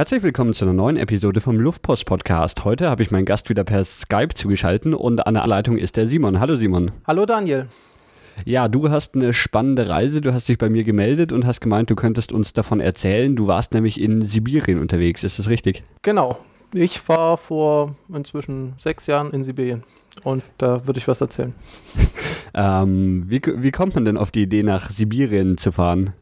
Herzlich willkommen zu einer neuen Episode vom Luftpost Podcast. Heute habe ich meinen Gast wieder per Skype zugeschaltet und an der Leitung ist der Simon. Hallo Simon. Hallo Daniel. Ja, du hast eine spannende Reise. Du hast dich bei mir gemeldet und hast gemeint, du könntest uns davon erzählen. Du warst nämlich in Sibirien unterwegs. Ist das richtig? Genau. Ich war vor inzwischen sechs Jahren in Sibirien und da würde ich was erzählen. ähm, wie, wie kommt man denn auf die Idee, nach Sibirien zu fahren?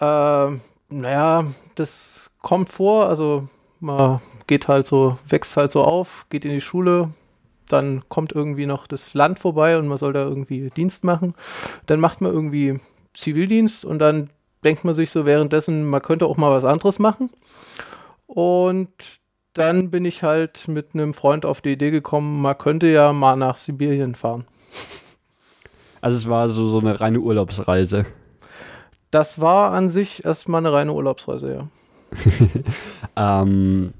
Ähm, naja, das kommt vor, also man geht halt so, wächst halt so auf, geht in die Schule, dann kommt irgendwie noch das Land vorbei und man soll da irgendwie Dienst machen. Dann macht man irgendwie Zivildienst und dann denkt man sich so währenddessen, man könnte auch mal was anderes machen. Und dann bin ich halt mit einem Freund auf die Idee gekommen, man könnte ja mal nach Sibirien fahren. Also es war so, so eine reine Urlaubsreise. Das war an sich erstmal eine reine Urlaubsreise, ja. ähm,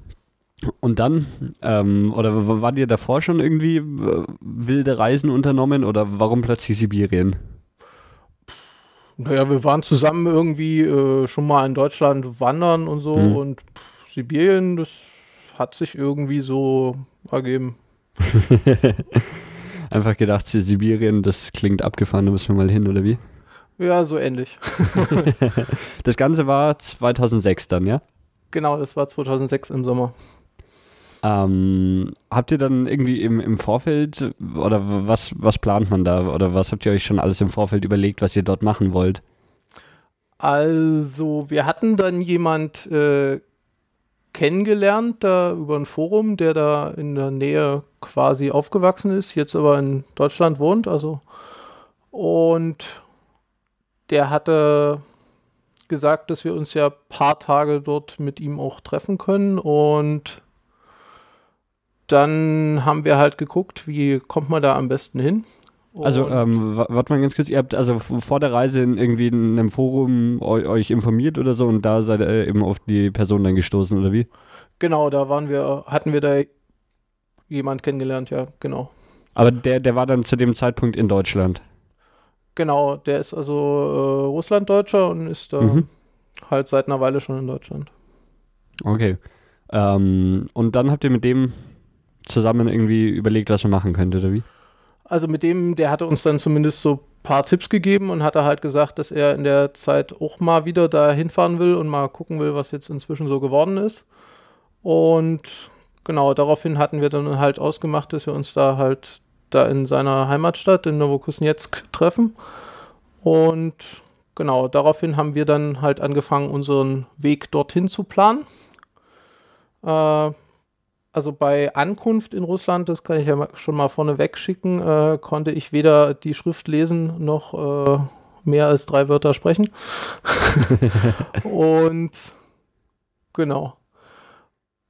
und dann, ähm, oder war dir davor schon irgendwie wilde Reisen unternommen oder warum plötzlich Sibirien? Naja, wir waren zusammen irgendwie äh, schon mal in Deutschland wandern und so hm. und pff, Sibirien, das hat sich irgendwie so ergeben. Einfach gedacht, Sibirien, das klingt abgefahren, da müssen wir mal hin, oder wie? Ja, so ähnlich. das Ganze war 2006 dann, ja? Genau, das war 2006 im Sommer. Ähm, habt ihr dann irgendwie im, im Vorfeld oder was, was plant man da oder was habt ihr euch schon alles im Vorfeld überlegt, was ihr dort machen wollt? Also, wir hatten dann jemand äh, kennengelernt da über ein Forum, der da in der Nähe quasi aufgewachsen ist, jetzt aber in Deutschland wohnt, also und der hatte gesagt, dass wir uns ja ein paar Tage dort mit ihm auch treffen können und dann haben wir halt geguckt, wie kommt man da am besten hin. Also, ähm, warte mal ganz kurz, ihr habt also vor der Reise in irgendwie in einem Forum euch informiert oder so und da seid ihr eben auf die Person dann gestoßen, oder wie? Genau, da waren wir, hatten wir da jemand kennengelernt, ja, genau. Aber der, der war dann zu dem Zeitpunkt in Deutschland? Genau, der ist also äh, Russlanddeutscher und ist da mhm. halt seit einer Weile schon in Deutschland. Okay. Ähm, und dann habt ihr mit dem zusammen irgendwie überlegt, was man machen könnte, oder wie? Also mit dem, der hatte uns dann zumindest so ein paar Tipps gegeben und hatte halt gesagt, dass er in der Zeit auch mal wieder da hinfahren will und mal gucken will, was jetzt inzwischen so geworden ist. Und genau, daraufhin hatten wir dann halt ausgemacht, dass wir uns da halt da in seiner Heimatstadt in Novokuznetsk treffen. Und genau, daraufhin haben wir dann halt angefangen, unseren Weg dorthin zu planen. Äh, also bei Ankunft in Russland, das kann ich ja schon mal vorneweg schicken, äh, konnte ich weder die Schrift lesen noch äh, mehr als drei Wörter sprechen. und genau.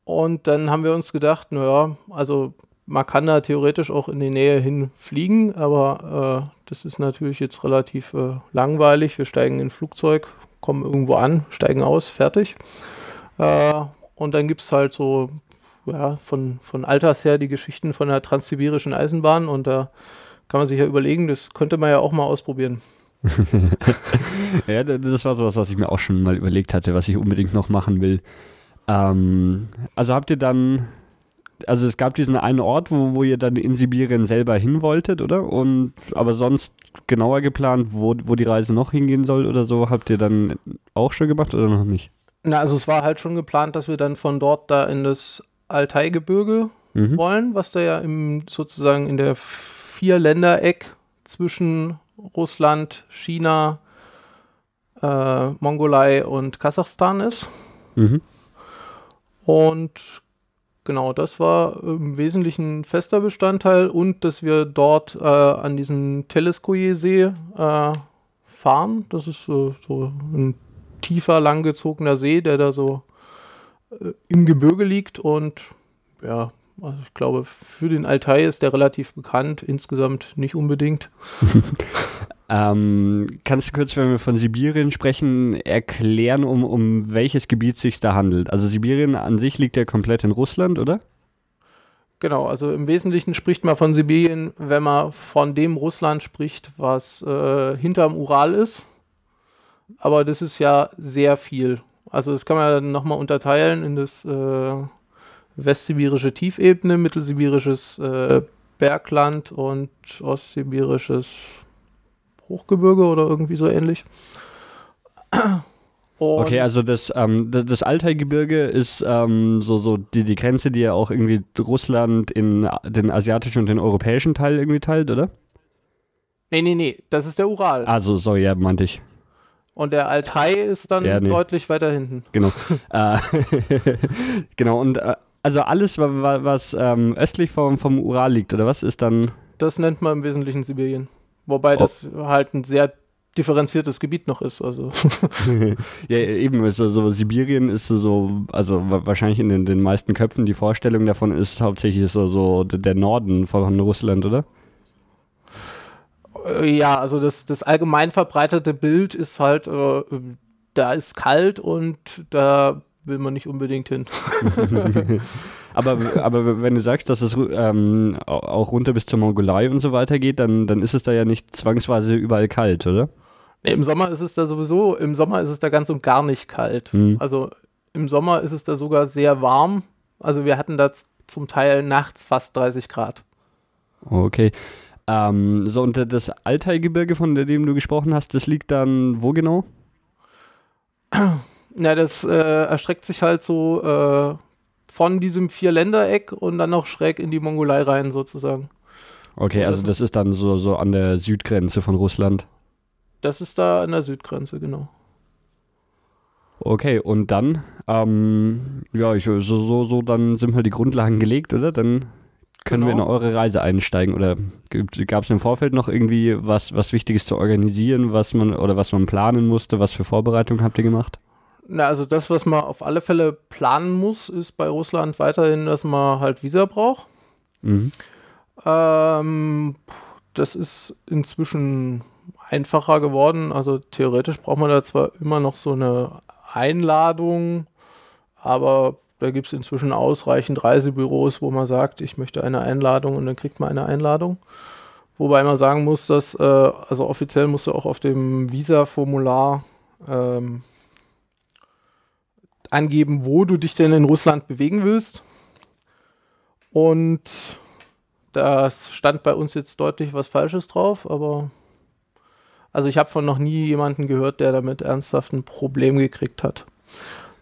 Und dann haben wir uns gedacht, naja, also man kann da theoretisch auch in die Nähe hin fliegen, aber äh, das ist natürlich jetzt relativ äh, langweilig. Wir steigen in ein Flugzeug, kommen irgendwo an, steigen aus, fertig. Äh, und dann gibt es halt so ja, von, von Alters her die Geschichten von der transsibirischen Eisenbahn und da kann man sich ja überlegen, das könnte man ja auch mal ausprobieren. ja, das war sowas, was ich mir auch schon mal überlegt hatte, was ich unbedingt noch machen will. Ähm, also habt ihr dann also es gab diesen einen Ort, wo, wo ihr dann in Sibirien selber hin wolltet, oder? Und aber sonst genauer geplant, wo, wo die Reise noch hingehen soll oder so, habt ihr dann auch schon gemacht oder noch nicht? Na, also es war halt schon geplant, dass wir dann von dort da in das Altai-Gebirge mhm. wollen, was da ja im, sozusagen in der Vier-Länder-Eck zwischen Russland, China, äh, Mongolei und Kasachstan ist. Mhm. Und Genau, das war im Wesentlichen fester Bestandteil und dass wir dort äh, an diesem Teleskoje-See äh, fahren. Das ist so, so, ein tiefer, langgezogener See, der da so äh, im Gebirge liegt und ja, also ich glaube, für den Altai ist der relativ bekannt, insgesamt nicht unbedingt. Ähm, kannst du kurz, wenn wir von Sibirien sprechen, erklären, um, um welches Gebiet sich da handelt? Also Sibirien an sich liegt ja komplett in Russland, oder? Genau, also im Wesentlichen spricht man von Sibirien, wenn man von dem Russland spricht, was äh, hinterm Ural ist. Aber das ist ja sehr viel. Also das kann man nochmal unterteilen in das äh, westsibirische Tiefebene, mittelsibirisches äh, Bergland und ostsibirisches Hochgebirge oder irgendwie so ähnlich. Und okay, also das, ähm, das, das Altaigebirge ist ähm, so, so die, die Grenze, die ja auch irgendwie Russland in den asiatischen und den europäischen Teil irgendwie teilt, oder? Nee, nee, nee, das ist der Ural. Also, so, ja, meinte ich. Und der Altai ist dann ja, nee. deutlich weiter hinten. Genau. äh, genau, und äh, also alles, was, was ähm, östlich vom, vom Ural liegt, oder was, ist dann. Das nennt man im Wesentlichen Sibirien. Wobei oh. das halt ein sehr differenziertes Gebiet noch ist. Also. ja, eben, also so Sibirien ist so, also wahrscheinlich in den, den meisten Köpfen die Vorstellung davon ist hauptsächlich so, so der Norden von Russland, oder? Äh, ja, also das, das allgemein verbreitete Bild ist halt, äh, da ist kalt und da will man nicht unbedingt hin. aber, aber wenn du sagst, dass es ähm, auch runter bis zur Mongolei und so weiter geht, dann, dann ist es da ja nicht zwangsweise überall kalt, oder? Nee, Im Sommer ist es da sowieso, im Sommer ist es da ganz und gar nicht kalt. Mhm. Also im Sommer ist es da sogar sehr warm. Also wir hatten da zum Teil nachts fast 30 Grad. Okay. Ähm, so, und das Altaigebirge, von dem du gesprochen hast, das liegt dann wo genau? Ja, das äh, erstreckt sich halt so äh, von diesem Vierländereck und dann noch schräg in die Mongolei rein, sozusagen. Okay, so, also das ist dann so, so an der Südgrenze von Russland. Das ist da an der Südgrenze, genau. Okay, und dann, ähm, ja, ich, so, so, so, dann sind halt die Grundlagen gelegt, oder? Dann können genau. wir in eure Reise einsteigen? Oder gab es im Vorfeld noch irgendwie was, was Wichtiges zu organisieren, was man oder was man planen musste? Was für Vorbereitungen habt ihr gemacht? Na, also das, was man auf alle Fälle planen muss, ist bei Russland weiterhin, dass man halt Visa braucht. Mhm. Ähm, das ist inzwischen einfacher geworden. Also theoretisch braucht man da zwar immer noch so eine Einladung, aber da gibt es inzwischen ausreichend Reisebüros, wo man sagt, ich möchte eine Einladung und dann kriegt man eine Einladung. Wobei man sagen muss, dass, äh, also offiziell musst du auch auf dem Visa-Formular ähm, angeben, wo du dich denn in Russland bewegen willst. Und da stand bei uns jetzt deutlich was Falsches drauf, aber also ich habe von noch nie jemanden gehört, der damit ernsthaft ein Problem gekriegt hat.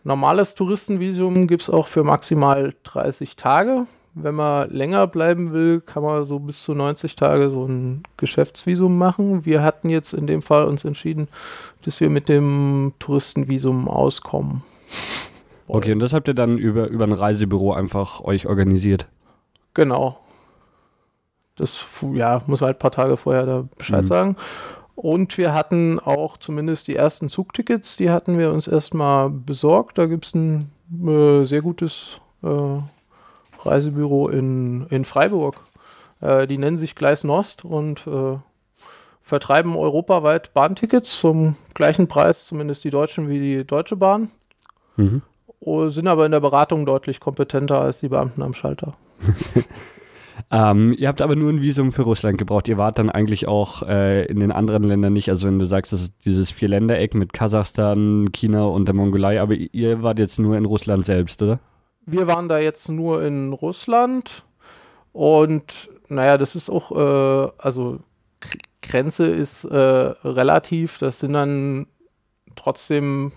Normales Touristenvisum gibt es auch für maximal 30 Tage. Wenn man länger bleiben will, kann man so bis zu 90 Tage so ein Geschäftsvisum machen. Wir hatten jetzt in dem Fall uns entschieden, dass wir mit dem Touristenvisum auskommen. Okay, und das habt ihr dann über, über ein Reisebüro einfach euch organisiert? Genau. Das ja, muss man halt ein paar Tage vorher da Bescheid mhm. sagen. Und wir hatten auch zumindest die ersten Zugtickets, die hatten wir uns erstmal besorgt. Da gibt es ein äh, sehr gutes äh, Reisebüro in, in Freiburg. Äh, die nennen sich Gleis Nost und äh, vertreiben europaweit Bahntickets zum gleichen Preis, zumindest die Deutschen wie die Deutsche Bahn. Mhm. Sind aber in der Beratung deutlich kompetenter als die Beamten am Schalter. Ähm, ihr habt aber nur ein Visum für Russland gebraucht. Ihr wart dann eigentlich auch äh, in den anderen Ländern nicht. Also wenn du sagst, das ist dieses Vierländereck mit Kasachstan, China und der Mongolei, aber ihr wart jetzt nur in Russland selbst, oder? Wir waren da jetzt nur in Russland und naja, das ist auch, äh, also Grenze ist äh, relativ. Das sind dann trotzdem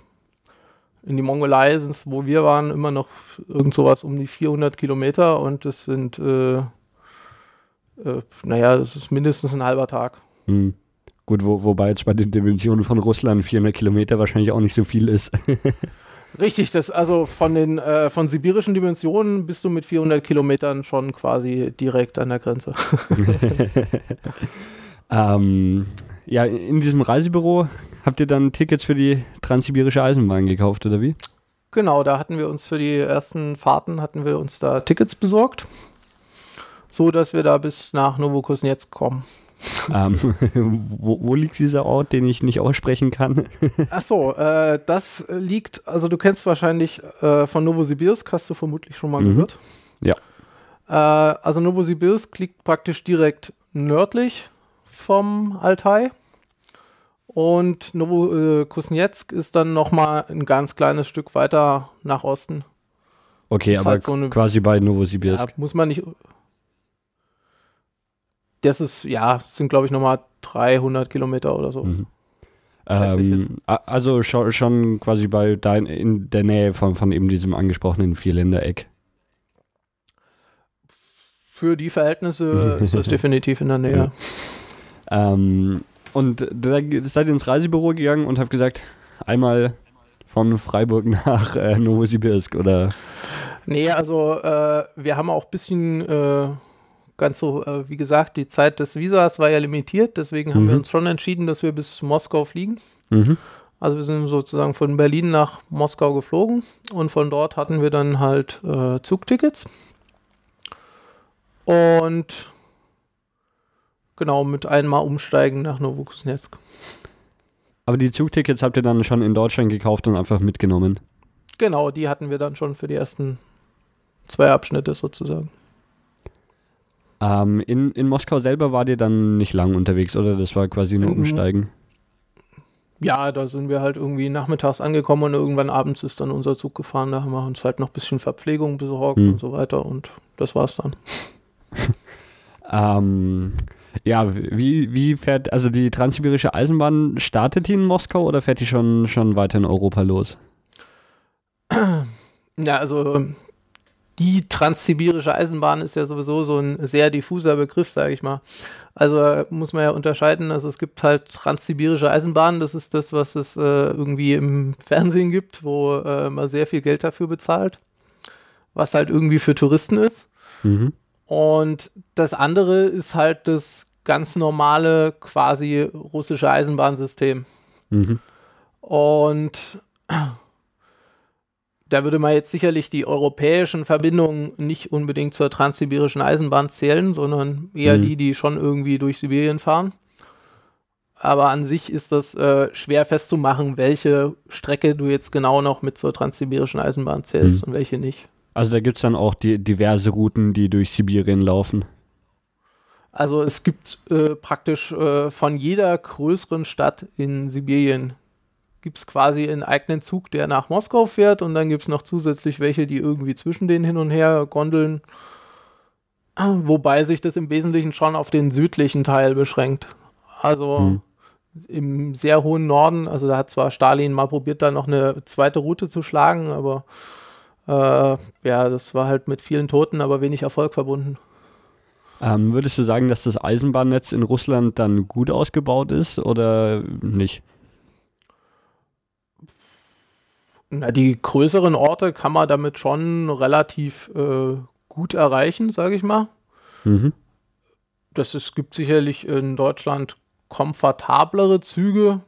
in die Mongolei sind es, wo wir waren, immer noch irgend sowas um die 400 Kilometer und das sind äh, äh, naja, das ist mindestens ein halber Tag. Hm. Gut, wo, wobei jetzt bei den Dimensionen von Russland 400 Kilometer wahrscheinlich auch nicht so viel ist. Richtig, das also von den äh, von sibirischen Dimensionen bist du mit 400 Kilometern schon quasi direkt an der Grenze. ähm, ja, in diesem Reisebüro habt ihr dann Tickets für die transsibirische Eisenbahn gekauft oder wie? Genau, da hatten wir uns für die ersten Fahrten hatten wir uns da Tickets besorgt so dass wir da bis nach Novokuznetsk kommen. Ähm, wo, wo, liegt dieser Ort, den ich nicht aussprechen kann? Ach so, äh, das liegt, also du kennst wahrscheinlich äh, von Novosibirsk, hast du vermutlich schon mal mhm. gehört. Ja. Äh, also Novosibirsk liegt praktisch direkt nördlich vom Altai Und Novokuznetsk ist dann nochmal ein ganz kleines Stück weiter nach Osten. Okay, aber halt so eine, quasi bei Novosibirsk. Ja, muss man nicht. Das ist, ja, sind glaube ich nochmal 300 Kilometer oder so. Mhm. Ähm, also schon, schon quasi bei dein, in der Nähe von, von eben diesem angesprochenen Vierländereck. Für die Verhältnisse ist das definitiv in der Nähe. Ja. Ähm, und da seid ihr ins Reisebüro gegangen und habt gesagt, einmal von Freiburg nach äh, Novosibirsk oder? Nee, also äh, wir haben auch ein bisschen äh, ganz so, äh, wie gesagt, die Zeit des Visas war ja limitiert, deswegen haben mhm. wir uns schon entschieden, dass wir bis Moskau fliegen. Mhm. Also wir sind sozusagen von Berlin nach Moskau geflogen und von dort hatten wir dann halt äh, Zugtickets. Und genau mit einmal umsteigen nach Novokuznetsk. Aber die Zugtickets habt ihr dann schon in Deutschland gekauft und einfach mitgenommen? Genau, die hatten wir dann schon für die ersten zwei Abschnitte sozusagen. Ähm, in, in Moskau selber war ihr dann nicht lang unterwegs, oder? Das war quasi nur Umsteigen? Ja, da sind wir halt irgendwie nachmittags angekommen und irgendwann abends ist dann unser Zug gefahren. Da haben wir uns halt noch ein bisschen Verpflegung besorgt hm. und so weiter und das war's dann. ähm, ja, wie, wie fährt, also die transsibirische Eisenbahn, startet die in Moskau oder fährt die schon, schon weiter in Europa los? Ja, also die transsibirische Eisenbahn ist ja sowieso so ein sehr diffuser Begriff, sage ich mal. Also muss man ja unterscheiden. Also es gibt halt transsibirische Eisenbahnen, das ist das, was es äh, irgendwie im Fernsehen gibt, wo äh, man sehr viel Geld dafür bezahlt, was halt irgendwie für Touristen ist. Mhm. Und das andere ist halt das ganz normale, quasi russische Eisenbahnsystem. Mhm. Und da würde man jetzt sicherlich die europäischen Verbindungen nicht unbedingt zur transsibirischen Eisenbahn zählen, sondern eher mhm. die, die schon irgendwie durch Sibirien fahren. Aber an sich ist das äh, schwer festzumachen, welche Strecke du jetzt genau noch mit zur transsibirischen Eisenbahn zählst mhm. und welche nicht. Also da gibt es dann auch die diverse Routen, die durch Sibirien laufen. Also es gibt äh, praktisch äh, von jeder größeren Stadt in Sibirien gibt es quasi einen eigenen Zug, der nach Moskau fährt und dann gibt es noch zusätzlich welche, die irgendwie zwischen denen hin und her gondeln. Wobei sich das im Wesentlichen schon auf den südlichen Teil beschränkt. Also hm. im sehr hohen Norden, also da hat zwar Stalin mal probiert, da noch eine zweite Route zu schlagen, aber äh, ja, das war halt mit vielen Toten, aber wenig Erfolg verbunden. Ähm, würdest du sagen, dass das Eisenbahnnetz in Russland dann gut ausgebaut ist oder nicht? Na, die größeren Orte kann man damit schon relativ äh, gut erreichen, sage ich mal. Mhm. Das ist, gibt sicherlich in Deutschland komfortablere Züge,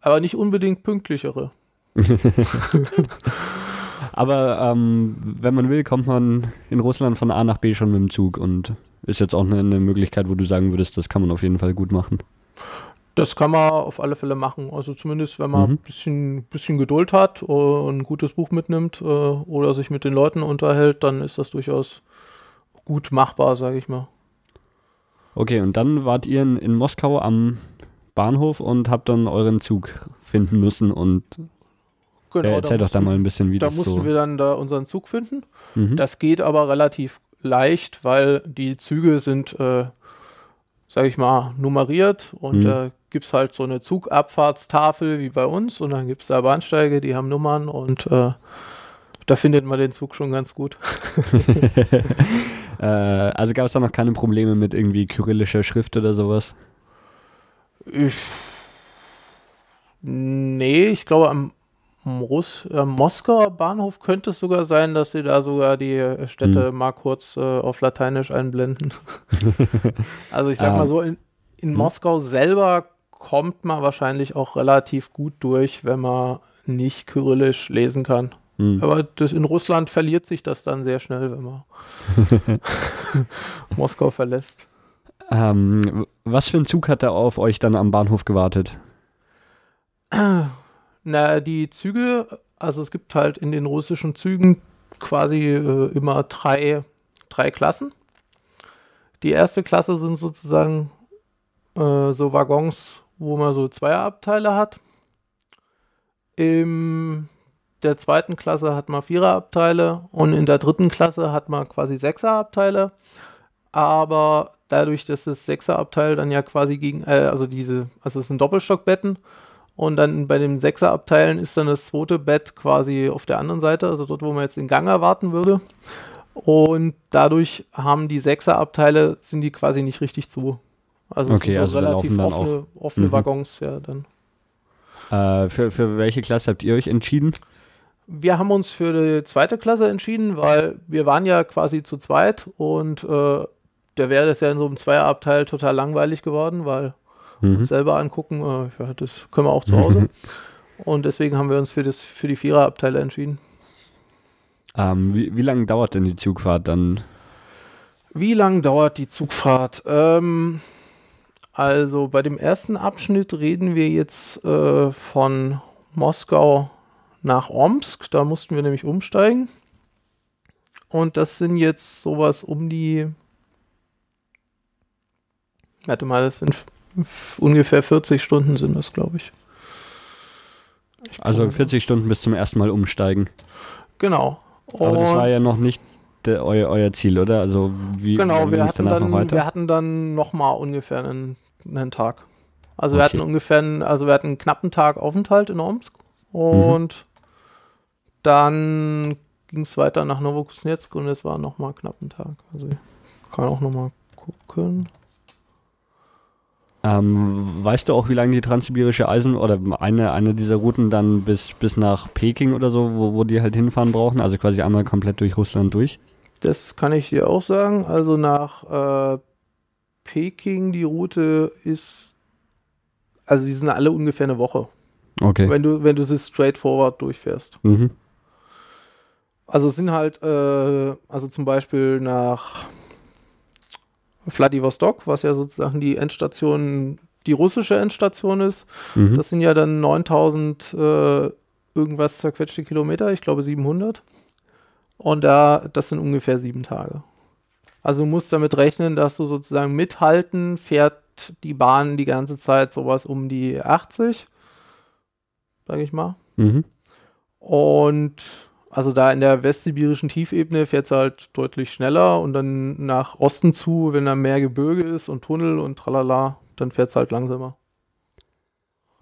aber nicht unbedingt pünktlichere. aber ähm, wenn man will, kommt man in Russland von A nach B schon mit dem Zug und ist jetzt auch eine, eine Möglichkeit, wo du sagen würdest, das kann man auf jeden Fall gut machen. Das kann man auf alle Fälle machen. Also zumindest, wenn man ein mhm. bisschen, bisschen Geduld hat und ein gutes Buch mitnimmt äh, oder sich mit den Leuten unterhält, dann ist das durchaus gut machbar, sage ich mal. Okay, und dann wart ihr in, in, Moskau am Bahnhof und habt dann euren Zug finden müssen und genau, äh, erzähl doch da mal ein bisschen, wie da das so... Da mussten wir dann da unseren Zug finden. Mhm. Das geht aber relativ leicht, weil die Züge sind, äh, sage ich mal, nummeriert und mhm. äh, gibt es halt so eine Zugabfahrtstafel wie bei uns und dann gibt es da Bahnsteige, die haben Nummern und äh, da findet man den Zug schon ganz gut. äh, also gab es da noch keine Probleme mit irgendwie kyrillischer Schrift oder sowas? Ich, nee, ich glaube am Russ, äh, Moskauer Bahnhof könnte es sogar sein, dass sie da sogar die Städte hm. mal kurz äh, auf Lateinisch einblenden. also ich sag mal ah. so, in, in hm. Moskau selber kommt man wahrscheinlich auch relativ gut durch, wenn man nicht kyrillisch lesen kann. Hm. Aber das, in Russland verliert sich das dann sehr schnell, wenn man Moskau verlässt. Ähm, was für ein Zug hat da auf euch dann am Bahnhof gewartet? Na, die Züge, also es gibt halt in den russischen Zügen quasi äh, immer drei, drei Klassen. Die erste Klasse sind sozusagen äh, so Waggons wo man so Zweierabteile hat. In der zweiten Klasse hat man Viererabteile und in der dritten Klasse hat man quasi Sechserabteile. Aber dadurch, dass das Sechserabteil dann ja quasi gegen, äh, also diese, also es sind Doppelstockbetten und dann bei den Sechserabteilen ist dann das zweite Bett quasi auf der anderen Seite, also dort, wo man jetzt den Gang erwarten würde. Und dadurch haben die Sechserabteile, sind die quasi nicht richtig zu. Also okay, es sind so so relativ offene, offene mhm. Waggons, ja dann. Äh, für, für welche Klasse habt ihr euch entschieden? Wir haben uns für die zweite Klasse entschieden, weil wir waren ja quasi zu zweit und äh, der wäre das ja in so einem Zweierabteil total langweilig geworden, weil mhm. uns selber angucken, äh, ja, das können wir auch zu Hause. und deswegen haben wir uns für, das, für die Viererabteile entschieden. Ähm, wie, wie lange dauert denn die Zugfahrt dann? Wie lange dauert die Zugfahrt? Ähm, also bei dem ersten Abschnitt reden wir jetzt äh, von Moskau nach Omsk. Da mussten wir nämlich umsteigen. Und das sind jetzt sowas um die. Warte mal, das sind ungefähr 40 Stunden sind das, glaube ich. ich. Also 40 Stunden bis zum ersten Mal umsteigen. Genau. Aber das war ja noch nicht der, euer, euer Ziel, oder? Also wie genau, wir hatten, dann, noch wir hatten dann nochmal ungefähr einen, einen Tag. Also okay. wir hatten ungefähr, einen, also wir hatten einen knappen Tag Aufenthalt in Omsk und mhm. dann ging es weiter nach Novokuznetsk und es war nochmal knapp ein Tag. Also ich kann auch nochmal gucken. Ähm, weißt du auch, wie lange die transsibirische Eisen oder eine, eine dieser Routen dann bis, bis nach Peking oder so, wo, wo die halt hinfahren brauchen? Also quasi einmal komplett durch Russland durch? Das kann ich dir auch sagen. Also nach äh, Peking, die Route ist, also die sind alle ungefähr eine Woche. Okay. Wenn du, wenn du sie straightforward durchfährst. Mhm. Also es sind halt, äh, also zum Beispiel nach Vladivostok, was ja sozusagen die Endstation, die russische Endstation ist. Mhm. Das sind ja dann 9000 äh, irgendwas zerquetschte Kilometer, ich glaube 700. Und da, das sind ungefähr sieben Tage. Also du musst damit rechnen, dass du sozusagen mithalten, fährt die Bahn die ganze Zeit sowas um die 80, sage ich mal. Mhm. Und also da in der westsibirischen Tiefebene fährt es halt deutlich schneller und dann nach Osten zu, wenn da mehr Gebirge ist und Tunnel und tralala, dann fährt es halt langsamer.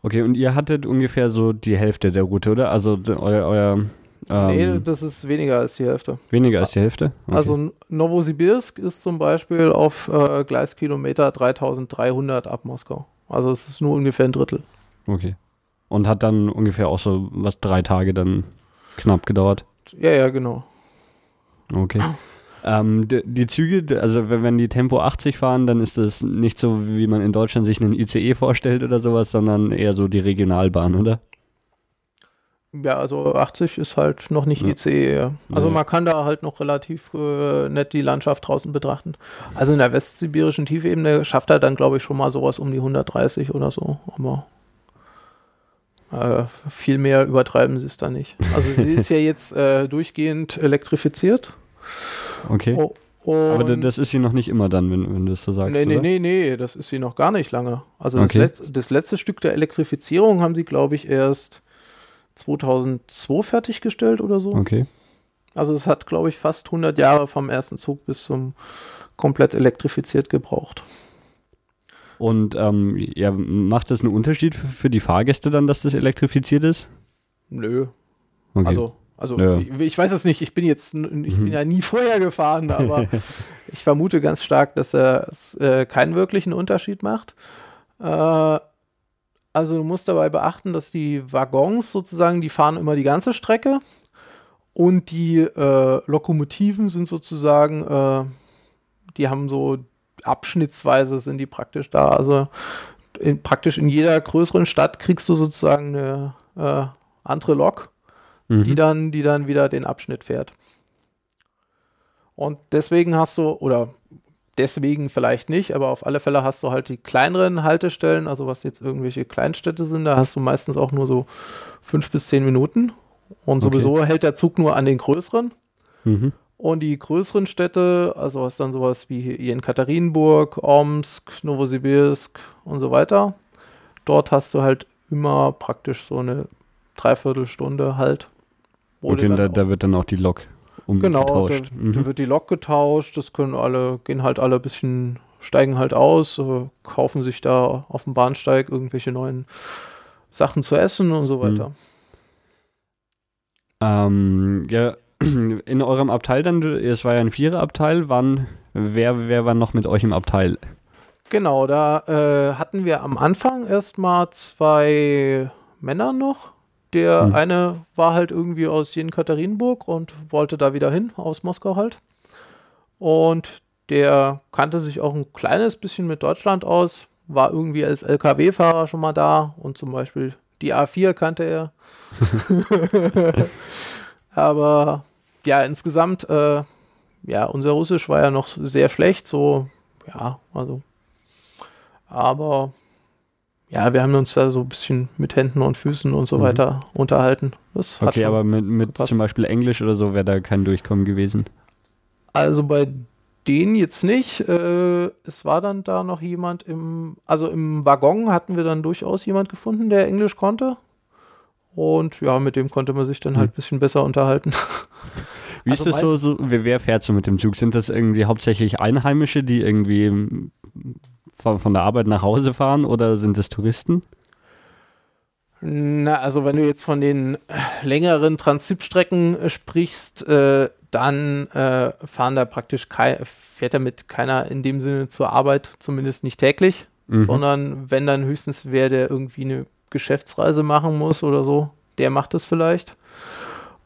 Okay, und ihr hattet ungefähr so die Hälfte der Route, oder? Also euer, euer ähm, nee, das ist weniger als die Hälfte. Weniger als die Hälfte? Okay. Also Novosibirsk ist zum Beispiel auf äh, Gleiskilometer 3300 ab Moskau. Also es ist nur ungefähr ein Drittel. Okay. Und hat dann ungefähr auch so was drei Tage dann knapp gedauert. Ja, ja, genau. Okay. Ähm, die, die, Züge, also wenn die Tempo 80 fahren, dann ist das nicht so, wie man in Deutschland sich einen ICE vorstellt oder sowas, sondern eher so die Regionalbahn, oder? Ja, also 80 ist halt noch nicht ja. ICE. Also ja. man kann da halt noch relativ äh, nett die Landschaft draußen betrachten. Also in der westsibirischen Tiefebene schafft er dann, glaube ich, schon mal sowas um die 130 oder so. Aber äh, viel mehr übertreiben sie es da nicht. Also sie ist ja jetzt äh, durchgehend elektrifiziert. Okay. Oh, Aber das ist sie noch nicht immer dann, wenn, wenn du es so sagst. Nee, nee, oder? nee, nee, das ist sie noch gar nicht lange. Also okay. das, letzte, das letzte Stück der Elektrifizierung haben sie, glaube ich, erst 2002 fertiggestellt oder so. Okay. Also es hat, glaube ich, fast 100 Jahre vom ersten Zug bis zum komplett elektrifiziert gebraucht. Und ähm, ja, macht das einen Unterschied für, für, die Fahrgäste dann, dass das elektrifiziert ist? Nö. Okay. Also, also ja. ich, ich, weiß es nicht, ich bin jetzt, ich bin mhm. ja nie vorher gefahren, aber ich vermute ganz stark, dass er äh, keinen wirklichen Unterschied macht. Äh, also du musst dabei beachten, dass die Waggons sozusagen, die fahren immer die ganze Strecke und die äh, Lokomotiven sind sozusagen, äh, die haben so abschnittsweise sind die praktisch da. Also in, praktisch in jeder größeren Stadt kriegst du sozusagen eine äh, andere Lok, mhm. die, dann, die dann wieder den Abschnitt fährt. Und deswegen hast du, oder deswegen vielleicht nicht, aber auf alle Fälle hast du halt die kleineren Haltestellen, also was jetzt irgendwelche Kleinstädte sind, da hast du meistens auch nur so fünf bis zehn Minuten. Und sowieso okay. hält der Zug nur an den größeren. Mhm. Und die größeren Städte, also was dann sowas wie hier in Katharinenburg, Omsk, Novosibirsk und so weiter, dort hast du halt immer praktisch so eine Dreiviertelstunde halt. Okay, da, da, wird dann auch die Lok umgetauscht. Genau, da, mhm. da, wird die Lok getauscht, das können alle, gehen halt alle ein bisschen, steigen halt aus, äh, kaufen sich da auf dem Bahnsteig irgendwelche neuen Sachen zu essen und so weiter. Mhm. Ähm, ja, in eurem Abteil dann, es war ja ein Viererabteil, wann, wer, wer war noch mit euch im Abteil? Genau, da äh, hatten wir am Anfang erstmal zwei Männer noch. Der hm. eine war halt irgendwie aus Jekaterinburg und wollte da wieder hin, aus Moskau halt. Und der kannte sich auch ein kleines bisschen mit Deutschland aus, war irgendwie als LKW-Fahrer schon mal da und zum Beispiel die A4 kannte er. Aber ja, insgesamt, äh, ja, unser Russisch war ja noch sehr schlecht, so, ja, also. Aber ja, wir haben uns da so ein bisschen mit Händen und Füßen und so mhm. weiter unterhalten. Das okay, aber mit, mit zum Beispiel Englisch oder so wäre da kein Durchkommen gewesen. Also bei denen jetzt nicht. Äh, es war dann da noch jemand im, also im Waggon hatten wir dann durchaus jemand gefunden, der Englisch konnte. Und ja, mit dem konnte man sich dann halt ein bisschen besser unterhalten. Wie also ist das so, so, wer fährt so mit dem Zug? Sind das irgendwie hauptsächlich Einheimische, die irgendwie von, von der Arbeit nach Hause fahren oder sind es Touristen? Na, also wenn du jetzt von den längeren Transitstrecken äh, sprichst, äh, dann äh, fahren da praktisch fährt damit keiner in dem Sinne zur Arbeit, zumindest nicht täglich, mhm. sondern wenn dann höchstens wer, der irgendwie eine Geschäftsreise machen muss oder so, der macht es vielleicht.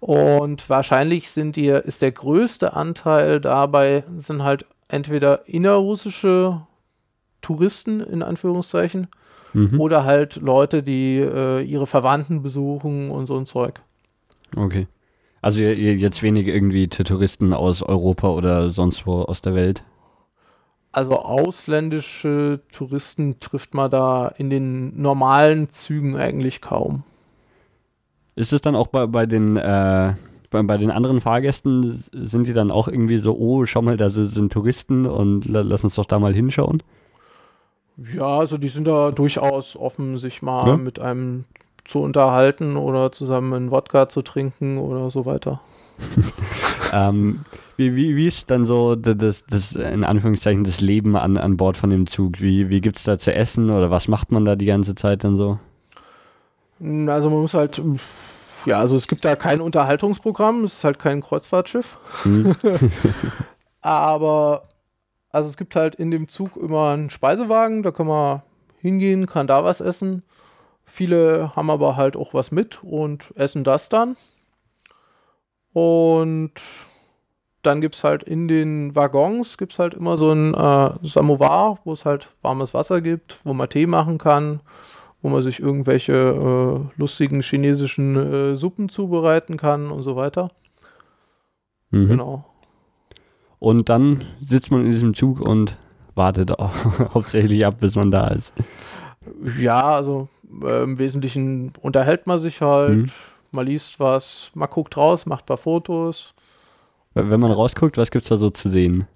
Und wahrscheinlich sind die, ist der größte Anteil dabei, sind halt entweder innerrussische Touristen in Anführungszeichen mhm. oder halt Leute, die äh, ihre Verwandten besuchen und so ein Zeug. Okay. Also jetzt wenig irgendwie Touristen aus Europa oder sonst wo aus der Welt? Also ausländische Touristen trifft man da in den normalen Zügen eigentlich kaum. Ist es dann auch bei, bei den äh, bei, bei, den anderen Fahrgästen, sind die dann auch irgendwie so, oh, schau mal, da sind Touristen und lass uns doch da mal hinschauen? Ja, also die sind da durchaus offen, sich mal ja? mit einem zu unterhalten oder zusammen einen Wodka zu trinken oder so weiter. ähm, wie, wie, wie ist dann so das, das, in Anführungszeichen, das Leben an, an Bord von dem Zug? Wie, wie gibt es da zu essen oder was macht man da die ganze Zeit dann so? Also man muss halt, ja, also es gibt da kein Unterhaltungsprogramm, es ist halt kein Kreuzfahrtschiff. Hm. Aber also es gibt halt in dem Zug immer einen Speisewagen, da kann man hingehen, kann da was essen. Viele haben aber halt auch was mit und essen das dann. Und dann gibt es halt in den Waggons gibt's halt immer so ein äh, Samovar, wo es halt warmes Wasser gibt, wo man Tee machen kann, wo man sich irgendwelche äh, lustigen chinesischen äh, Suppen zubereiten kann und so weiter. Mhm. Genau. Und dann sitzt man in diesem Zug und wartet auch hauptsächlich ab, bis man da ist. Ja, also äh, im Wesentlichen unterhält man sich halt, mhm. man liest was, man guckt raus, macht ein paar Fotos. Wenn man rausguckt, was gibt es da so zu sehen?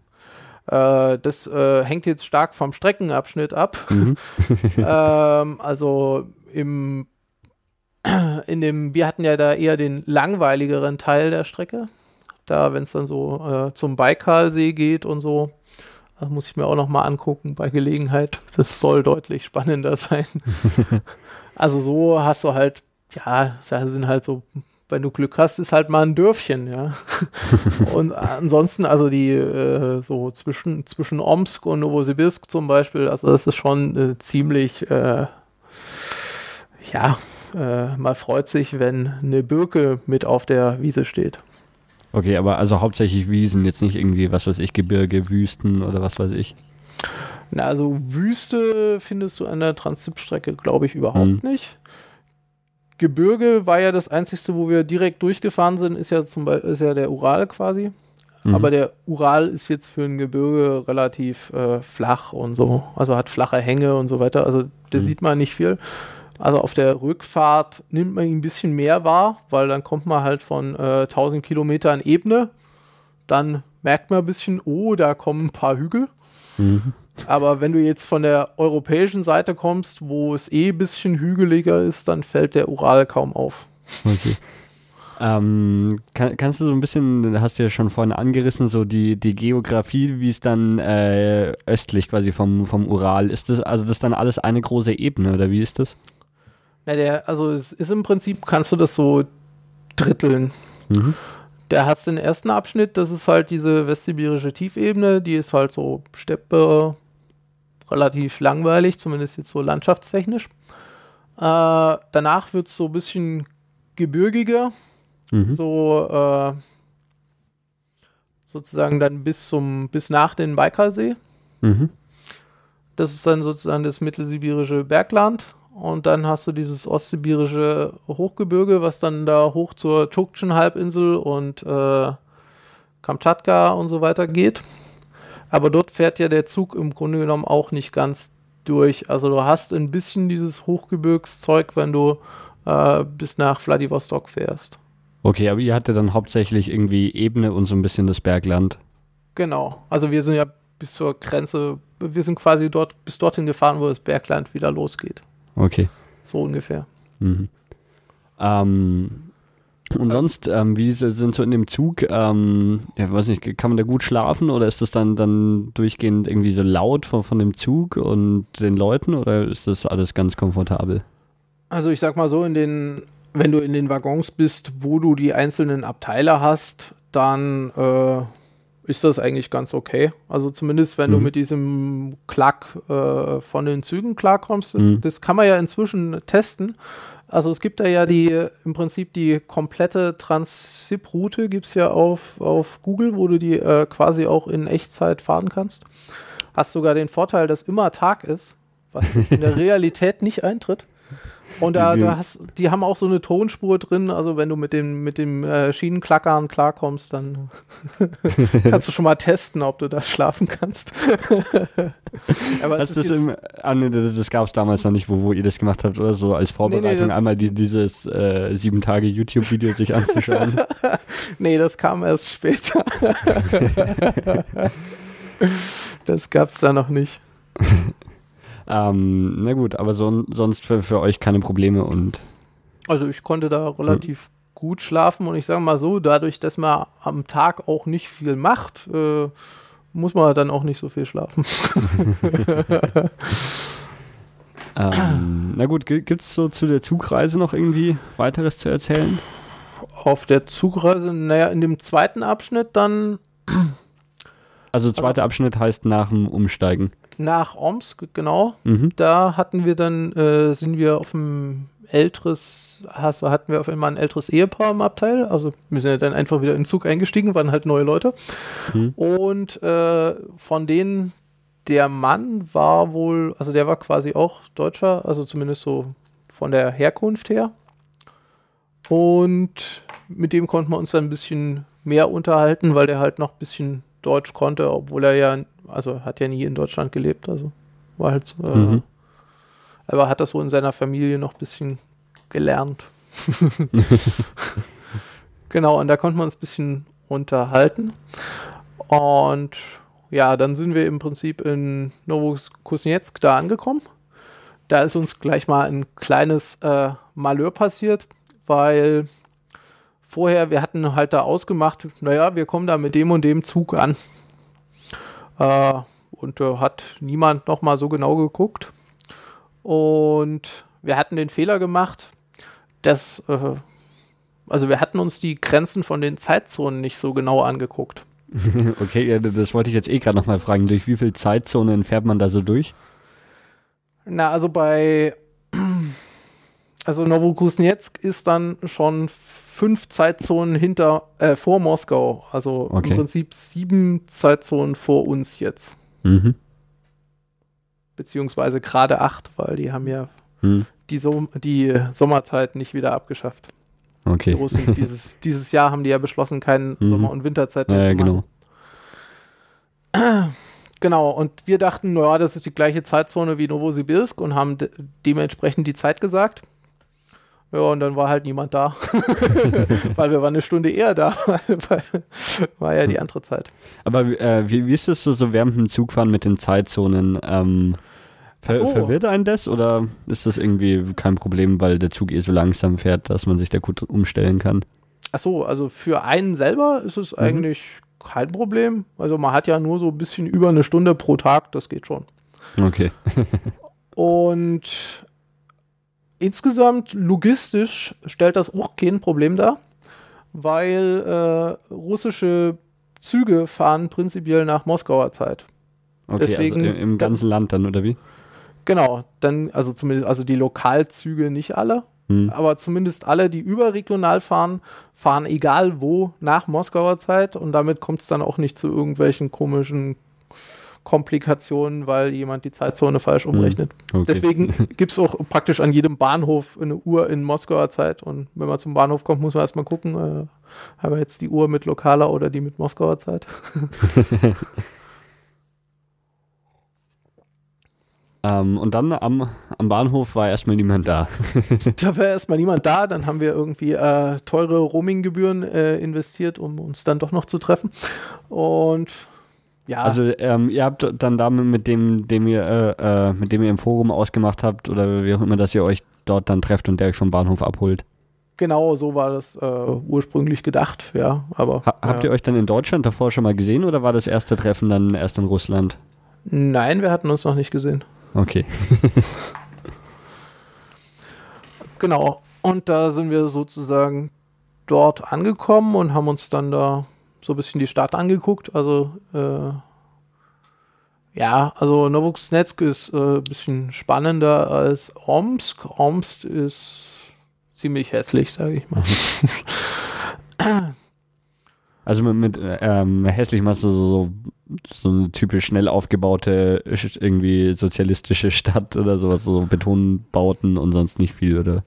Äh, das äh, hängt jetzt stark vom Streckenabschnitt ab. Mhm. ähm, also im in dem, wir hatten ja da eher den langweiligeren Teil der Strecke. Da, wenn es dann so äh, zum Baikalsee geht und so, das muss ich mir auch noch mal angucken bei Gelegenheit. Das soll deutlich spannender sein. also so hast du halt, ja, da sind halt so, wenn du Glück hast, ist halt mal ein Dörfchen, ja. und ansonsten, also die äh, so zwischen, zwischen Omsk und Novosibirsk zum Beispiel, also das ist schon äh, ziemlich, äh, ja, äh, man freut sich, wenn eine Birke mit auf der Wiese steht. Okay, aber also hauptsächlich Wiesen, jetzt nicht irgendwie, was weiß ich, Gebirge, Wüsten oder was weiß ich. Na, also Wüste findest du an der Transitstrecke, glaube ich, überhaupt mhm. nicht. Gebirge war ja das einzigste, wo wir direkt durchgefahren sind, ist ja zum Beispiel ist ja der Ural quasi. Mhm. Aber der Ural ist jetzt für ein Gebirge relativ äh, flach und so. Also hat flache Hänge und so weiter. Also da mhm. sieht man nicht viel. Also auf der Rückfahrt nimmt man ihn ein bisschen mehr wahr, weil dann kommt man halt von äh, 1000 Kilometern Ebene. Dann merkt man ein bisschen, oh, da kommen ein paar Hügel. Mhm. Aber wenn du jetzt von der europäischen Seite kommst, wo es eh ein bisschen hügeliger ist, dann fällt der Ural kaum auf. Okay. Ähm, kann, kannst du so ein bisschen, hast du ja schon vorhin angerissen, so die, die Geografie, wie es dann äh, östlich quasi vom, vom Ural ist. Das, also das ist dann alles eine große Ebene oder wie ist das? Ja, der, also es ist im Prinzip, kannst du das so dritteln. Mhm. Der hast den ersten Abschnitt, das ist halt diese westsibirische Tiefebene, die ist halt so Steppe, relativ langweilig, zumindest jetzt so landschaftstechnisch. Äh, danach wird es so ein bisschen gebirgiger, mhm. so äh, sozusagen dann bis zum bis nach den Baikalsee. Mhm. Das ist dann sozusagen das mittelsibierische Bergland und dann hast du dieses ostsibirische Hochgebirge, was dann da hoch zur Tschuktschen Halbinsel und äh, Kamtschatka und so weiter geht. Aber dort fährt ja der Zug im Grunde genommen auch nicht ganz durch. Also du hast ein bisschen dieses Hochgebirgszeug, wenn du äh, bis nach Vladivostok fährst. Okay, aber ihr hattet dann hauptsächlich irgendwie Ebene und so ein bisschen das Bergland. Genau. Also wir sind ja bis zur Grenze, wir sind quasi dort bis dorthin gefahren, wo das Bergland wieder losgeht. Okay. So ungefähr. Mhm. Ähm, und sonst, ähm, wie sind so in dem Zug, ähm, ja, weiß nicht, kann man da gut schlafen oder ist das dann, dann durchgehend irgendwie so laut von, von dem Zug und den Leuten oder ist das alles ganz komfortabel? Also ich sag mal so, in den, wenn du in den Waggons bist, wo du die einzelnen Abteile hast, dann äh, ist das eigentlich ganz okay. Also zumindest, wenn mhm. du mit diesem Klack äh, von den Zügen klarkommst, das, mhm. das, kann man ja inzwischen testen. Also es gibt da ja die, im Prinzip die komplette Transip-Route gibt es ja auf, auf Google, wo du die äh, quasi auch in Echtzeit fahren kannst. Hast sogar den Vorteil, dass immer Tag ist, was in der Realität nicht eintritt. Und da, da hast, die haben auch so eine Tonspur drin, also wenn du mit dem, mit dem äh, Schienenklackern klarkommst, dann kannst du schon mal testen, ob du da schlafen kannst. Aber das, das, im, ah, nee, das gab es damals noch nicht, wo, wo ihr das gemacht habt oder so, als Vorbereitung nee, nee, einmal die, dieses äh, sieben Tage YouTube-Video sich anzuschauen. nee, das kam erst später. das gab es da noch nicht. Ähm, na gut, aber so, sonst für, für euch keine Probleme und. Also ich konnte da relativ hm. gut schlafen und ich sage mal so, dadurch, dass man am Tag auch nicht viel macht, äh, muss man dann auch nicht so viel schlafen. ähm, na gut, gibt es so zu der Zugreise noch irgendwie weiteres zu erzählen? Auf der Zugreise, naja, in dem zweiten Abschnitt dann. Also zweiter also, Abschnitt heißt nach dem Umsteigen nach Omsk, genau. Mhm. Da hatten wir dann, äh, sind wir auf ein älteres, hatten wir auf einmal ein älteres Ehepaar im Abteil. Also wir sind ja dann einfach wieder in den Zug eingestiegen, waren halt neue Leute. Mhm. Und äh, von denen, der Mann war wohl, also der war quasi auch Deutscher, also zumindest so von der Herkunft her. Und mit dem konnten wir uns dann ein bisschen mehr unterhalten, weil der halt noch ein bisschen Deutsch konnte, obwohl er ja also hat ja nie in Deutschland gelebt, also war halt so, äh, mhm. aber hat das wohl in seiner Familie noch ein bisschen gelernt. genau, und da konnten wir uns ein bisschen unterhalten. Und ja, dann sind wir im Prinzip in Novokuznetsk da angekommen. Da ist uns gleich mal ein kleines äh, Malheur passiert, weil vorher, wir hatten halt da ausgemacht, naja, wir kommen da mit dem und dem Zug an. Äh, und äh, hat niemand nochmal so genau geguckt. Und wir hatten den Fehler gemacht, dass, äh, also wir hatten uns die Grenzen von den Zeitzonen nicht so genau angeguckt. okay, ja, das wollte ich jetzt eh gerade nochmal fragen. Durch wie viele Zeitzonen fährt man da so durch? Na, also bei, also Novokuznetsk ist dann schon fünf Zeitzonen hinter, äh, vor Moskau. Also okay. im Prinzip sieben Zeitzonen vor uns jetzt. Mhm. Beziehungsweise gerade acht, weil die haben ja mhm. die, so die Sommerzeit nicht wieder abgeschafft. Okay. Die dieses, dieses Jahr haben die ja beschlossen, keine mhm. Sommer- und Winterzeit mehr ja, zu machen. Genau. Genau, und wir dachten, naja, das ist die gleiche Zeitzone wie Novosibirsk und haben de dementsprechend die Zeit gesagt. Ja, und dann war halt niemand da, weil wir waren eine Stunde eher da, weil war ja die andere Zeit. Aber äh, wie, wie ist es so, so während dem Zugfahren mit den Zeitzonen? Ähm, ver so. Verwirrt einen das oder ist das irgendwie kein Problem, weil der Zug eh so langsam fährt, dass man sich da gut umstellen kann? Ach so, also für einen selber ist es mhm. eigentlich kein Problem. Also man hat ja nur so ein bisschen über eine Stunde pro Tag, das geht schon. Okay. Und insgesamt logistisch stellt das auch kein Problem dar, weil äh, russische Züge fahren prinzipiell nach Moskauer Zeit. Okay, also Deswegen, also im ganzen Land dann, oder wie? Genau, dann, also zumindest, also die Lokalzüge nicht alle, hm. aber zumindest alle, die überregional fahren, fahren egal wo nach Moskauer Zeit und damit kommt es dann auch nicht zu irgendwelchen komischen Komplikationen, weil jemand die Zeitzone falsch hm. umrechnet. Okay. Deswegen gibt es auch praktisch an jedem Bahnhof eine Uhr in Moskauer Zeit und wenn man zum Bahnhof kommt, muss man erstmal gucken, äh, haben wir jetzt die Uhr mit lokaler oder die mit Moskauer Zeit. Ähm, und dann am, am Bahnhof war erstmal niemand da. da war erstmal niemand da, dann haben wir irgendwie äh, teure Roaminggebühren äh, investiert, um uns dann doch noch zu treffen. Und ja. Also ähm, ihr habt dann damit mit dem, dem ihr, äh, äh, mit dem ihr im Forum ausgemacht habt oder wie auch immer, dass ihr euch dort dann trefft und der euch vom Bahnhof abholt. Genau, so war das äh, ursprünglich gedacht, ja. Aber ha habt ihr euch dann in Deutschland davor schon mal gesehen oder war das erste Treffen dann erst in Russland? Nein, wir hatten uns noch nicht gesehen. Okay. genau. Und da sind wir sozusagen dort angekommen und haben uns dann da so ein bisschen die Stadt angeguckt. Also äh, ja, also Novokuznetsk ist äh, ein bisschen spannender als Omsk. Omsk ist ziemlich hässlich, sage ich mal. Also mit, mit ähm, hässlich machst du so, so, so eine typisch schnell aufgebaute, irgendwie sozialistische Stadt oder sowas, so Betonbauten und sonst nicht viel, oder?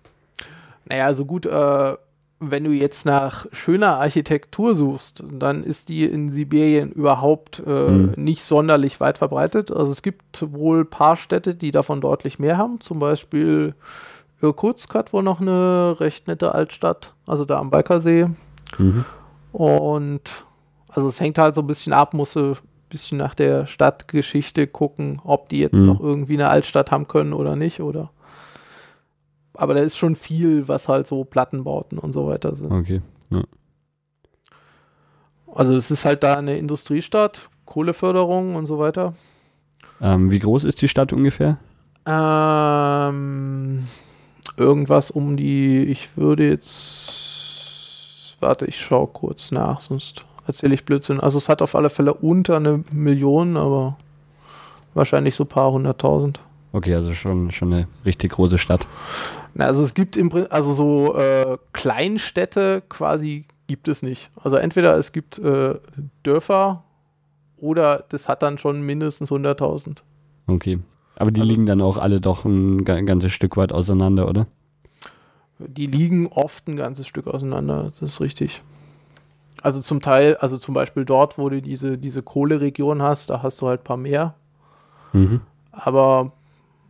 Naja, also gut, äh, wenn du jetzt nach schöner Architektur suchst, dann ist die in Sibirien überhaupt äh, mhm. nicht sonderlich weit verbreitet. Also es gibt wohl ein paar Städte, die davon deutlich mehr haben. Zum Beispiel Irkutsk hat wohl noch eine recht nette Altstadt, also da am Balkersee. Mhm. Und also es hängt halt so ein bisschen ab, muss ein bisschen nach der Stadtgeschichte gucken, ob die jetzt mhm. noch irgendwie eine Altstadt haben können oder nicht, oder aber da ist schon viel, was halt so Plattenbauten und so weiter sind. Okay. Ja. Also es ist halt da eine Industriestadt, Kohleförderung und so weiter. Ähm, wie groß ist die Stadt ungefähr? Ähm, irgendwas um die, ich würde jetzt, warte, ich schaue kurz nach, sonst erzähle ich Blödsinn. Also es hat auf alle Fälle unter eine Million, aber wahrscheinlich so ein paar hunderttausend. Okay, also schon, schon eine richtig große Stadt. Na, also es gibt im also so äh, Kleinstädte quasi gibt es nicht. Also entweder es gibt äh, Dörfer oder das hat dann schon mindestens 100.000. Okay. Aber die also, liegen dann auch alle doch ein, ein ganzes Stück weit auseinander, oder? Die liegen oft ein ganzes Stück auseinander, das ist richtig. Also zum Teil, also zum Beispiel dort, wo du diese, diese Kohleregion hast, da hast du halt ein paar mehr. Mhm. Aber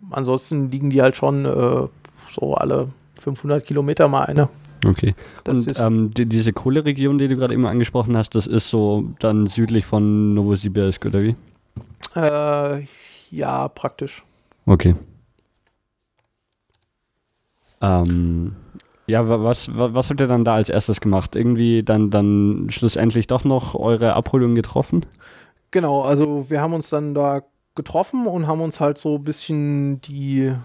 ansonsten liegen die halt schon äh, so alle 500 Kilometer mal eine. Okay. Das und ähm, die, diese Kohleregion, die du gerade eben angesprochen hast, das ist so dann südlich von Novosibirsk, oder wie? Äh, ja, praktisch. Okay. Ähm, ja, was, was, was habt ihr dann da als erstes gemacht? Irgendwie dann, dann schlussendlich doch noch eure Abholung getroffen? Genau, also wir haben uns dann da getroffen und haben uns halt so ein bisschen die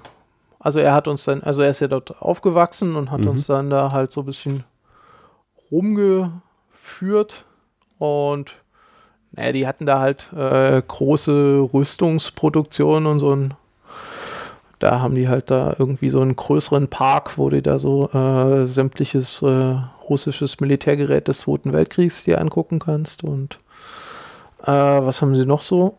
also er hat uns dann, also er ist ja dort aufgewachsen und hat mhm. uns dann da halt so ein bisschen rumgeführt und naja, die hatten da halt äh, große Rüstungsproduktion und so ein da haben die halt da irgendwie so einen größeren Park, wo du da so äh, sämtliches äh, russisches Militärgerät des Zweiten Weltkriegs dir angucken kannst. Und äh, was haben sie noch so?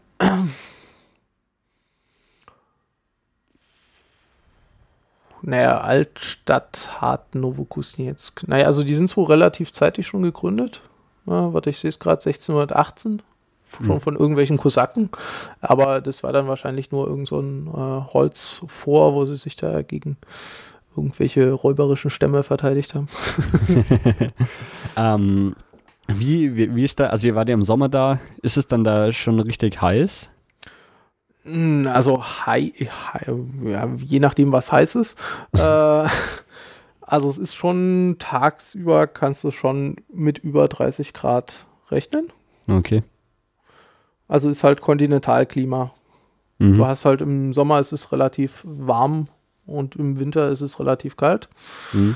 Naja, Altstadt hat Novokuznetsk. Naja, also die sind so relativ zeitig schon gegründet. Ja, warte, ich sehe es gerade, 1618. Schon mhm. von irgendwelchen Kosaken. Aber das war dann wahrscheinlich nur irgend so ein äh, Holzfort, wo sie sich da gegen irgendwelche räuberischen Stämme verteidigt haben. ähm, wie, wie, wie ist da, also ihr wart ja im Sommer da, ist es dann da schon richtig heiß? Hm, also high, high ja, je nachdem, was heiß ist. äh, also es ist schon tagsüber kannst du schon mit über 30 Grad rechnen. Okay. Also ist halt Kontinentalklima. Mhm. Du hast halt im Sommer ist es relativ warm und im Winter ist es relativ kalt. Mhm.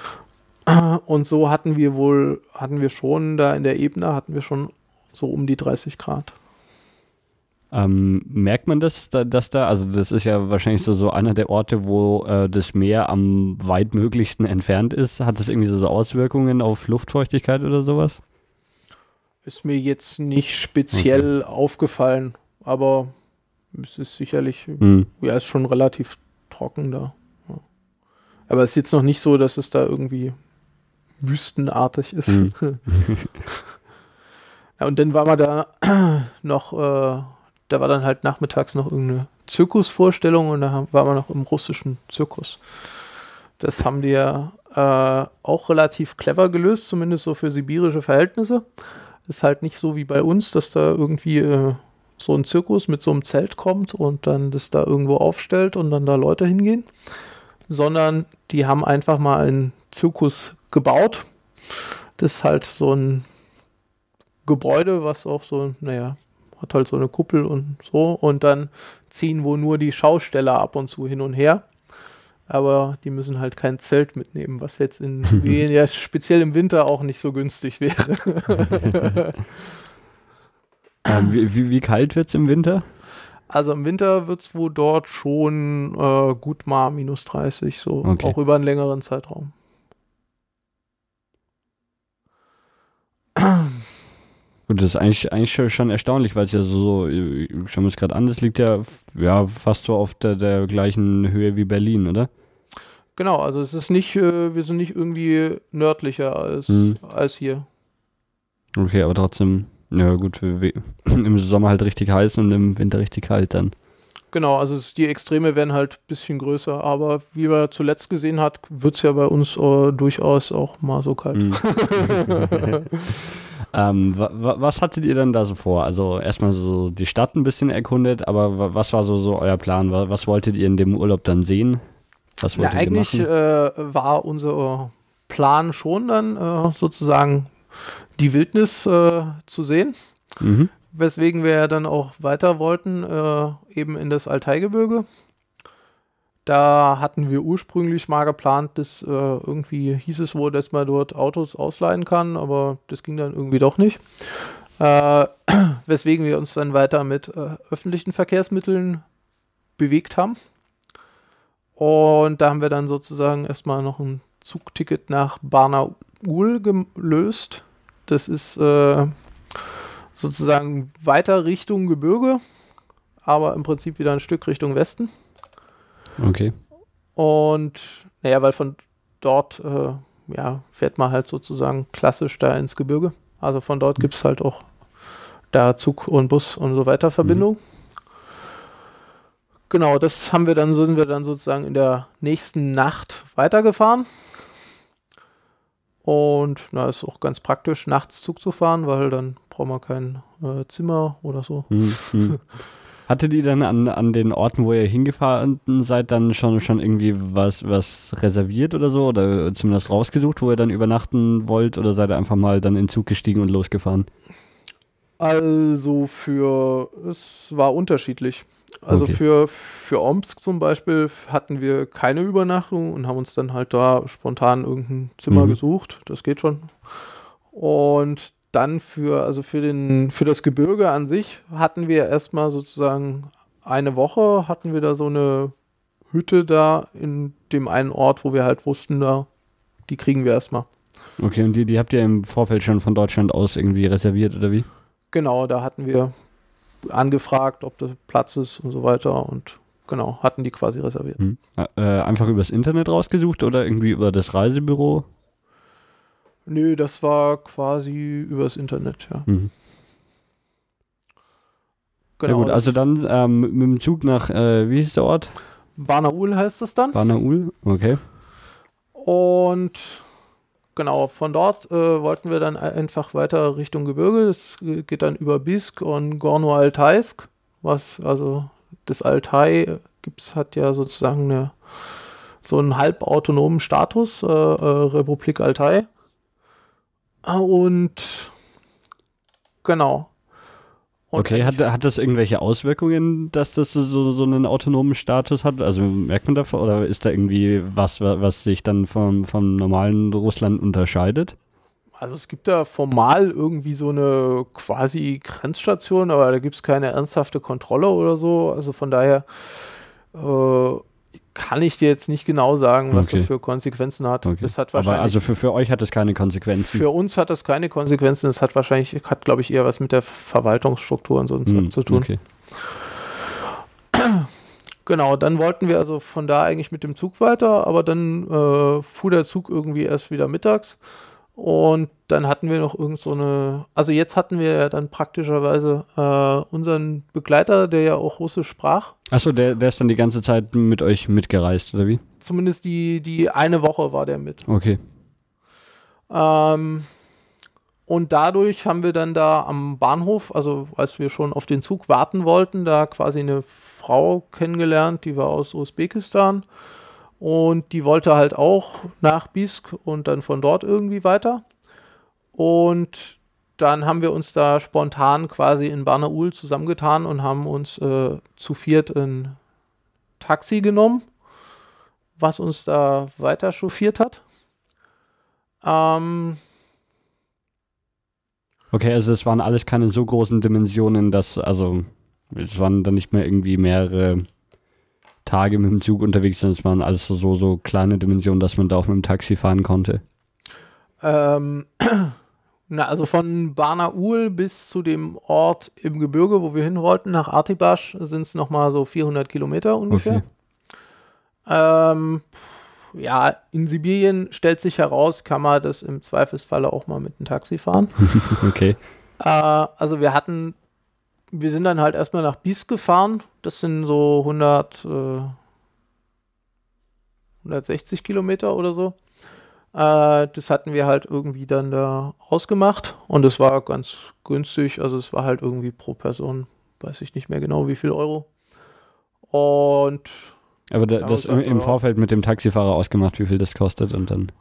Und so hatten wir wohl, hatten wir schon da in der Ebene, hatten wir schon so um die 30 Grad. Ähm, merkt man das, dass da, also das ist ja wahrscheinlich so, so einer der Orte, wo äh, das Meer am weitmöglichsten entfernt ist. Hat das irgendwie so, so Auswirkungen auf Luftfeuchtigkeit oder sowas? Ist mir jetzt nicht speziell okay. aufgefallen, aber es ist sicherlich, mhm. ja, ist schon relativ trocken da. Ja. Aber es ist jetzt noch nicht so, dass es da irgendwie wüstenartig ist. Mhm. ja, und dann war man da noch, äh, da war dann halt nachmittags noch irgendeine Zirkusvorstellung und da war man noch im russischen Zirkus. Das haben die ja äh, auch relativ clever gelöst, zumindest so für sibirische Verhältnisse. Ist halt nicht so wie bei uns, dass da irgendwie äh, so ein Zirkus mit so einem Zelt kommt und dann das da irgendwo aufstellt und dann da Leute hingehen, sondern die haben einfach mal einen Zirkus gebaut. Das ist halt so ein Gebäude, was auch so, naja, hat halt so eine Kuppel und so und dann ziehen wohl nur die Schausteller ab und zu hin und her. Aber die müssen halt kein Zelt mitnehmen, was jetzt in, ja, speziell im Winter auch nicht so günstig wäre. Ähm, wie, wie, wie, kalt wird es im Winter? Also im Winter wird es wohl dort schon äh, gut mal minus 30, so okay. auch über einen längeren Zeitraum. Gut, das ist eigentlich, eigentlich schon erstaunlich, weil es ja so, schauen wir es gerade an, das liegt ja, ja fast so auf der, der gleichen Höhe wie Berlin, oder? Genau, also es ist nicht, äh, wir sind nicht irgendwie nördlicher als, hm. als hier. Okay, aber trotzdem ja, gut, im Sommer halt richtig heiß und im Winter richtig kalt dann. Genau, also die Extreme werden halt ein bisschen größer, aber wie man zuletzt gesehen hat, wird es ja bei uns uh, durchaus auch mal so kalt. Ähm, was hattet ihr denn da so vor? Also erstmal so die Stadt ein bisschen erkundet, aber was war so, so euer Plan? Was wolltet ihr in dem Urlaub dann sehen? Was wolltet ja, eigentlich äh, war unser Plan schon dann äh, sozusagen die Wildnis äh, zu sehen. Mhm. Weswegen wir ja dann auch weiter wollten, äh, eben in das Altaigebirge. Da hatten wir ursprünglich mal geplant, dass äh, irgendwie hieß es wohl, dass man dort Autos ausleihen kann, aber das ging dann irgendwie doch nicht. Äh, weswegen wir uns dann weiter mit äh, öffentlichen Verkehrsmitteln bewegt haben. Und da haben wir dann sozusagen erstmal noch ein Zugticket nach Barnaul gelöst. Das ist äh, sozusagen weiter Richtung Gebirge, aber im Prinzip wieder ein Stück Richtung Westen. Okay. Und naja, weil von dort äh, ja, fährt man halt sozusagen klassisch da ins Gebirge. Also von dort gibt es halt auch da Zug und Bus und so weiter Verbindung. Mhm. Genau, das haben wir dann, so sind wir dann sozusagen in der nächsten Nacht weitergefahren. Und na, ist auch ganz praktisch, nachts Zug zu fahren, weil dann braucht man kein äh, Zimmer oder so. Mhm. Hattet ihr dann an, an den Orten, wo ihr hingefahren seid, dann schon, schon irgendwie was, was reserviert oder so? Oder zumindest rausgesucht, wo ihr dann übernachten wollt? Oder seid ihr einfach mal dann in den Zug gestiegen und losgefahren? Also für, es war unterschiedlich. Also okay. für, für Omsk zum Beispiel hatten wir keine Übernachtung und haben uns dann halt da spontan irgendein Zimmer mhm. gesucht. Das geht schon. Und dann für, also für den, für das Gebirge an sich hatten wir erstmal sozusagen eine Woche hatten wir da so eine Hütte da in dem einen Ort, wo wir halt wussten, da, die kriegen wir erstmal. Okay, und die, die habt ihr im Vorfeld schon von Deutschland aus irgendwie reserviert oder wie? Genau, da hatten wir angefragt, ob da Platz ist und so weiter und genau, hatten die quasi reserviert. Hm. Äh, einfach übers Internet rausgesucht oder irgendwie über das Reisebüro? Nö, das war quasi übers Internet, ja. Mhm. Genau, ja gut, also dann ähm, mit dem Zug nach, äh, wie hieß der Ort? Barnaul heißt es dann. Barnaul, okay. Und genau, von dort äh, wollten wir dann einfach weiter Richtung Gebirge. Das geht dann über Bisk und Gorno-Altaisk, was also das Altai gibt's, hat ja sozusagen eine, so einen halbautonomen Status, äh, äh, Republik Altai. Und genau. Und okay, hat, hat das irgendwelche Auswirkungen, dass das so, so einen autonomen Status hat? Also merkt man davon oder ist da irgendwie was, was sich dann vom, vom normalen Russland unterscheidet? Also es gibt da formal irgendwie so eine quasi Grenzstation, aber da gibt es keine ernsthafte Kontrolle oder so. Also von daher äh, kann ich dir jetzt nicht genau sagen, was okay. das für Konsequenzen hat. Okay. Das hat wahrscheinlich, Aber also für, für euch hat das keine Konsequenzen? Für uns hat das keine Konsequenzen. Es hat wahrscheinlich, hat glaube ich eher was mit der Verwaltungsstruktur und so hm, zu tun. Okay. Genau, dann wollten wir also von da eigentlich mit dem Zug weiter, aber dann äh, fuhr der Zug irgendwie erst wieder mittags und dann hatten wir noch irgend so eine, also jetzt hatten wir ja dann praktischerweise äh, unseren Begleiter, der ja auch Russisch sprach. Achso, der, der ist dann die ganze Zeit mit euch mitgereist, oder wie? Zumindest die, die eine Woche war der mit. Okay. Ähm, und dadurch haben wir dann da am Bahnhof, also als wir schon auf den Zug warten wollten, da quasi eine Frau kennengelernt, die war aus Usbekistan und die wollte halt auch nach Bisk und dann von dort irgendwie weiter. Und dann haben wir uns da spontan quasi in Barnaul zusammengetan und haben uns äh, zu viert ein Taxi genommen, was uns da weiter chauffiert hat. Ähm, okay, also es waren alles keine so großen Dimensionen, dass, also es waren dann nicht mehr irgendwie mehrere Tage mit dem Zug unterwegs sind. Es waren alles so, so, so kleine Dimensionen, dass man da auch mit dem Taxi fahren konnte. Ähm, na, also von Barnaul bis zu dem Ort im Gebirge, wo wir hin wollten, nach Artibasch, sind es nochmal so 400 Kilometer ungefähr. Okay. Ähm, ja, in Sibirien stellt sich heraus, kann man das im Zweifelsfalle auch mal mit dem Taxi fahren. okay. Äh, also wir hatten wir sind dann halt erstmal nach Bies gefahren. Das sind so 100, äh, 160 Kilometer oder so. Äh, das hatten wir halt irgendwie dann da ausgemacht und es war ganz günstig. Also es war halt irgendwie pro Person, weiß ich nicht mehr genau, wie viel Euro. Und aber da, das im, im, Vorfeld mit dem Taxifahrer ausgemacht, wie viel das kostet und dann.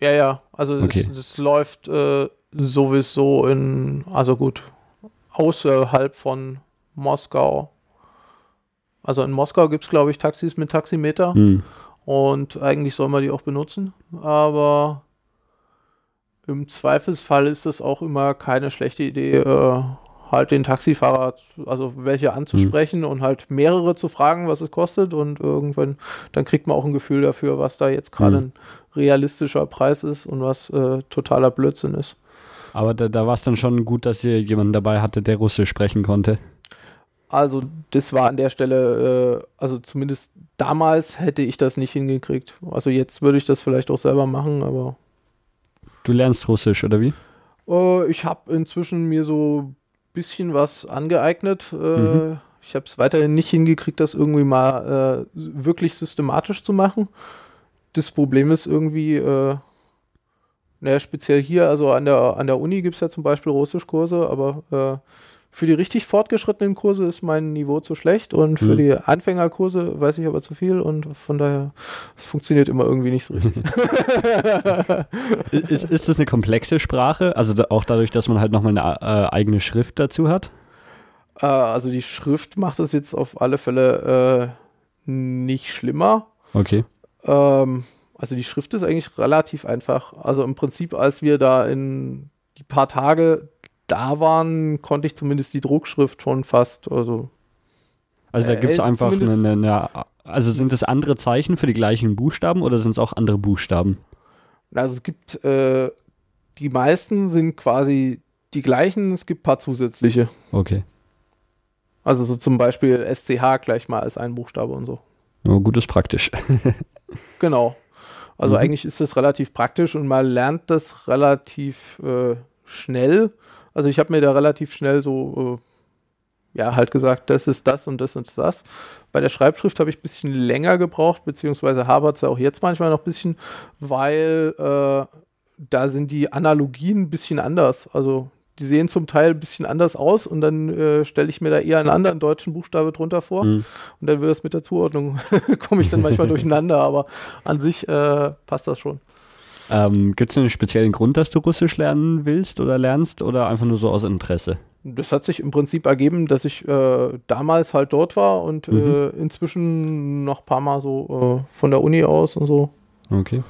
Ja, ja, also okay. das, das, läuft äh, sowieso in, also gut, außerhalb von Moskau. Also in Moskau gibt es, glaube ich, Taxis mit Taximeter. Hm. Und eigentlich soll man die auch benutzen. Aber im Zweifelsfall ist es auch immer keine schlechte Idee, äh, halt den Taxifahrer, also welche anzusprechen hm. und halt mehrere zu fragen, was es kostet. Und irgendwann, dann kriegt man auch ein Gefühl dafür, was da jetzt gerade hm. ein realistischer Preis ist und was äh, totaler Blödsinn ist. Aber da, da war es dann schon gut, dass ihr jemanden dabei hatte, der Russisch sprechen konnte. Also das war an der Stelle, äh, also zumindest damals hätte ich das nicht hingekriegt. Also jetzt würde ich das vielleicht auch selber machen, aber. Du lernst Russisch, oder wie? Äh, ich habe inzwischen mir so ein bisschen was angeeignet. Äh, mhm. Ich habe es weiterhin nicht hingekriegt, das irgendwie mal äh, wirklich systematisch zu machen. Das Problem ist irgendwie, äh, naja, speziell hier, also an der, an der Uni gibt es ja zum Beispiel Russischkurse, aber äh, für die richtig fortgeschrittenen Kurse ist mein Niveau zu schlecht und für mhm. die Anfängerkurse weiß ich aber zu viel und von daher, es funktioniert immer irgendwie nicht so richtig. ist, ist das eine komplexe Sprache? Also auch dadurch, dass man halt nochmal eine äh, eigene Schrift dazu hat? Äh, also die Schrift macht es jetzt auf alle Fälle äh, nicht schlimmer. Okay. Ähm, also die Schrift ist eigentlich relativ einfach. Also im Prinzip, als wir da in die paar Tage da waren, konnte ich zumindest die Druckschrift schon fast. Also, also da gibt es äh, einfach eine, eine, Also sind es andere Zeichen für die gleichen Buchstaben oder sind es auch andere Buchstaben? Also es gibt, äh, die meisten sind quasi die gleichen, es gibt ein paar zusätzliche. Okay. Also so zum Beispiel SCH gleich mal als ein Buchstabe und so. Oh, gut ist praktisch. genau. Also mhm. eigentlich ist das relativ praktisch und man lernt das relativ äh, schnell. Also ich habe mir da relativ schnell so ja, halt gesagt, das ist das und das und das. Bei der Schreibschrift habe ich ein bisschen länger gebraucht, beziehungsweise habert es auch jetzt manchmal noch ein bisschen, weil äh, da sind die Analogien ein bisschen anders. Also die sehen zum Teil ein bisschen anders aus und dann äh, stelle ich mir da eher einen anderen deutschen Buchstabe drunter vor mhm. und dann wird es mit der Zuordnung, komme ich dann manchmal durcheinander, aber an sich äh, passt das schon. Ähm, Gibt es einen speziellen Grund, dass du Russisch lernen willst oder lernst oder einfach nur so aus Interesse? Das hat sich im Prinzip ergeben, dass ich äh, damals halt dort war und mhm. Äh, inzwischen noch ein paar Mal so äh, von der Uni aus und so. Okay.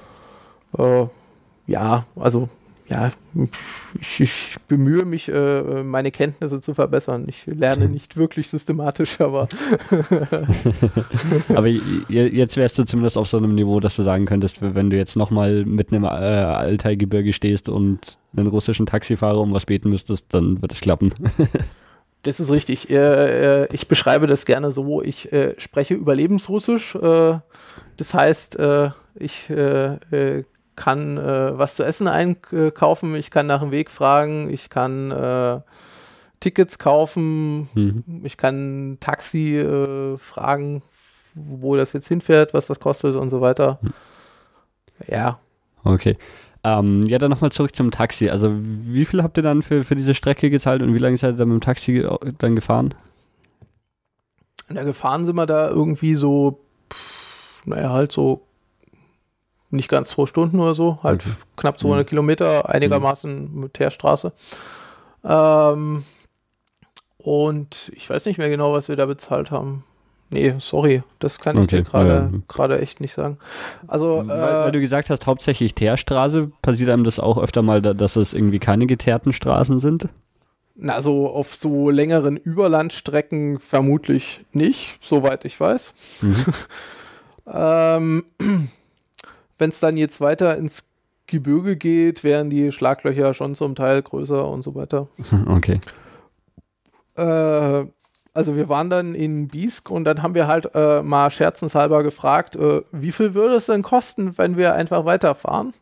Äh, ja, also ja, ich, ich bemühe mich, äh, meine Kenntnisse zu verbessern. Ich lerne nicht wirklich systematisch, aber. aber jetzt wärst du zumindest auf so einem Niveau, dass du sagen könntest, wenn du jetzt nochmal mit einem äh, Altaigebirge stehst und einen russischen Taxifahrer um was beten müsstest, dann wird es klappen. Das ist richtig. Äh, äh, ich beschreibe das gerne so. Ich äh, spreche Überlebensrussisch. Äh, das heißt, ich kann äh, was zu essen einkaufen, ich kann nach dem Weg fragen, ich kann äh, Tickets kaufen, mhm. ich kann Taxi äh, fragen, wo das jetzt hinfährt, was das kostet und so weiter. Mhm. Ja. Okay. Ähm, ja, dann nochmal zurück zum Taxi. Also wie viel habt ihr dann für, für diese Strecke gezahlt und wie lange seid ihr dann mit dem Taxi dann gefahren? Ja, gefahren sind wir da irgendwie so, pff, naja, halt so nicht ganz zwei Stunden oder so, halt okay. knapp 200 mhm. Kilometer, einigermaßen mhm. mit Teerstraße. Ähm, und ich weiß nicht mehr genau, was wir da bezahlt haben. Nee, sorry, das kann ich okay. dir gerade ja. echt nicht sagen. Also, weil, äh, weil, du gesagt hast, hauptsächlich Teerstraße, passiert einem das auch öfter mal, dass es irgendwie keine geteerten Straßen sind? Na, so auf so längeren Überlandstrecken vermutlich nicht, soweit ich weiß. Mhm. ähm, wenn es dann jetzt weiter ins Gebirge geht, wären die Schlaglöcher schon zum Teil größer und so weiter. Okay. Äh, also wir waren dann in Biesk und dann haben wir halt äh, mal scherzenshalber gefragt, äh, wie viel würde es denn kosten, wenn wir einfach weiterfahren?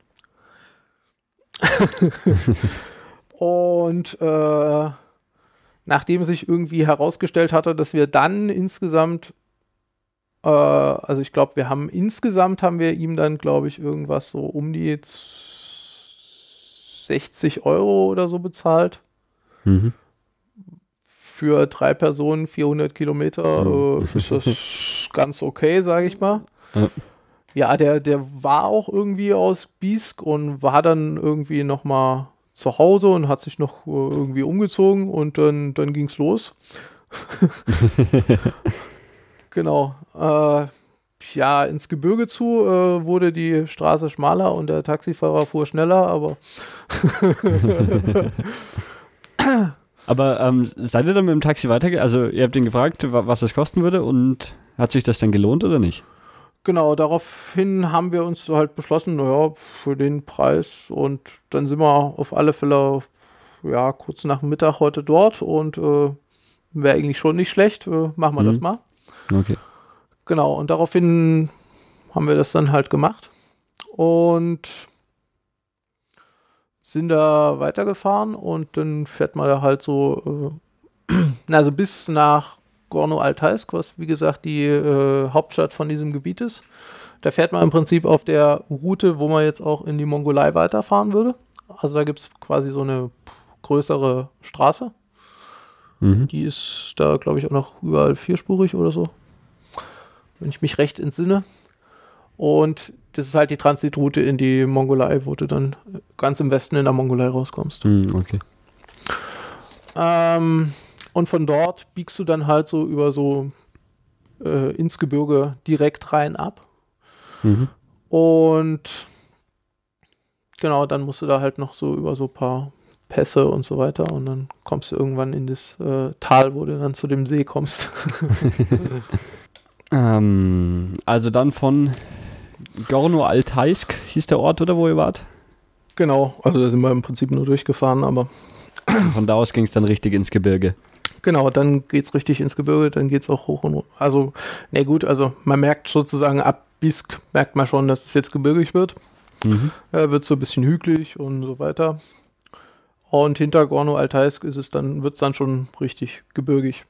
und äh, nachdem sich irgendwie herausgestellt hatte, dass wir dann insgesamt äh, also ich glaube, wir haben insgesamt haben wir ihm dann, glaube ich, irgendwas so um die 60 Euro oder so bezahlt. Mhm. Für drei Personen 400 Kilometer mhm. äh, ist das ganz okay, sage ich mal. Ja. ja, der, der war auch irgendwie aus Biesk und war dann irgendwie noch mal zu Hause und hat sich noch äh, irgendwie umgezogen und dann, dann ging es los. Genau. Äh, ja, ins Gebirge zu äh, wurde die Straße schmaler und der Taxifahrer fuhr schneller, aber. aber ähm, seid ihr dann mit dem Taxi weitergegangen? Also, ihr habt ihn gefragt, was das kosten würde und hat sich das dann gelohnt oder nicht? Genau, daraufhin haben wir uns halt beschlossen, naja, für den Preis und dann sind wir auf alle Fälle ja kurz nach Mittag heute dort und äh, wäre eigentlich schon nicht schlecht, äh, machen wir mhm. das mal. Okay. Genau, und daraufhin haben wir das dann halt gemacht und sind da weitergefahren und dann fährt man da halt so, äh, also bis nach Gorno-Altaisk, was wie gesagt die äh, Hauptstadt von diesem Gebiet ist. Da fährt man im Prinzip auf der Route, wo man jetzt auch in die Mongolei weiterfahren würde. Also da gibt es quasi so eine größere Straße. Mhm. Die ist da, glaube ich, auch noch überall vierspurig oder so wenn ich mich recht entsinne. Und das ist halt die Transitroute in die Mongolei, wo du dann ganz im Westen in der Mongolei rauskommst. Mm, okay. Ähm, und von dort biegst du dann halt so über so äh, ins Gebirge direkt rein ab. Mhm. Und genau, dann musst du da halt noch so über so ein paar Pässe und so weiter und dann kommst du irgendwann in das äh, Tal, wo du dann zu dem See kommst. Ähm, also dann von Gorno-Altaisk hieß der Ort, oder wo ihr wart? Genau, also da sind wir im Prinzip nur durchgefahren, aber. Von da aus ging es dann richtig ins Gebirge. Genau, dann geht es richtig ins Gebirge, dann geht es auch hoch und Also, ne gut, also man merkt sozusagen ab Bisk merkt man schon, dass es jetzt gebirgig wird. Mhm. Ja, wird so ein bisschen hügelig und so weiter. Und hinter Gorno-Altaisk ist es dann, wird es dann schon richtig gebirgig.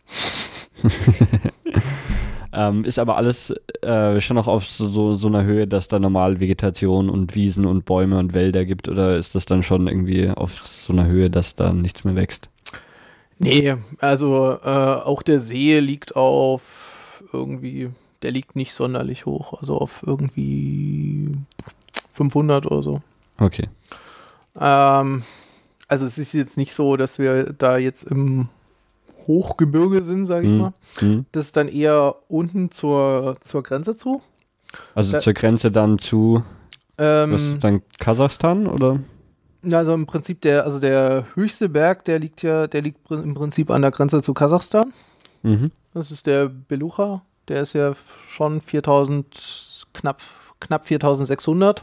ähm, ist aber alles äh, schon noch auf so, so einer Höhe, dass da normal Vegetation und Wiesen und Bäume und Wälder gibt oder ist das dann schon irgendwie auf so einer Höhe, dass da nichts mehr wächst? Nee, also äh, auch der See liegt auf irgendwie, der liegt nicht sonderlich hoch, also auf irgendwie 500 oder so. Okay. Ähm, also es ist jetzt nicht so, dass wir da jetzt im Hochgebirge sind, sage ich mhm. mal. Mhm. Das ist dann eher unten zur, zur Grenze zu. Also da, zur Grenze dann zu ähm, was, dann Kasachstan oder? Also im Prinzip der, also der höchste Berg, der liegt ja, der liegt im Prinzip an der Grenze zu Kasachstan. Mhm. Das ist der Belucha. Der ist ja schon 4000, knapp, knapp 4600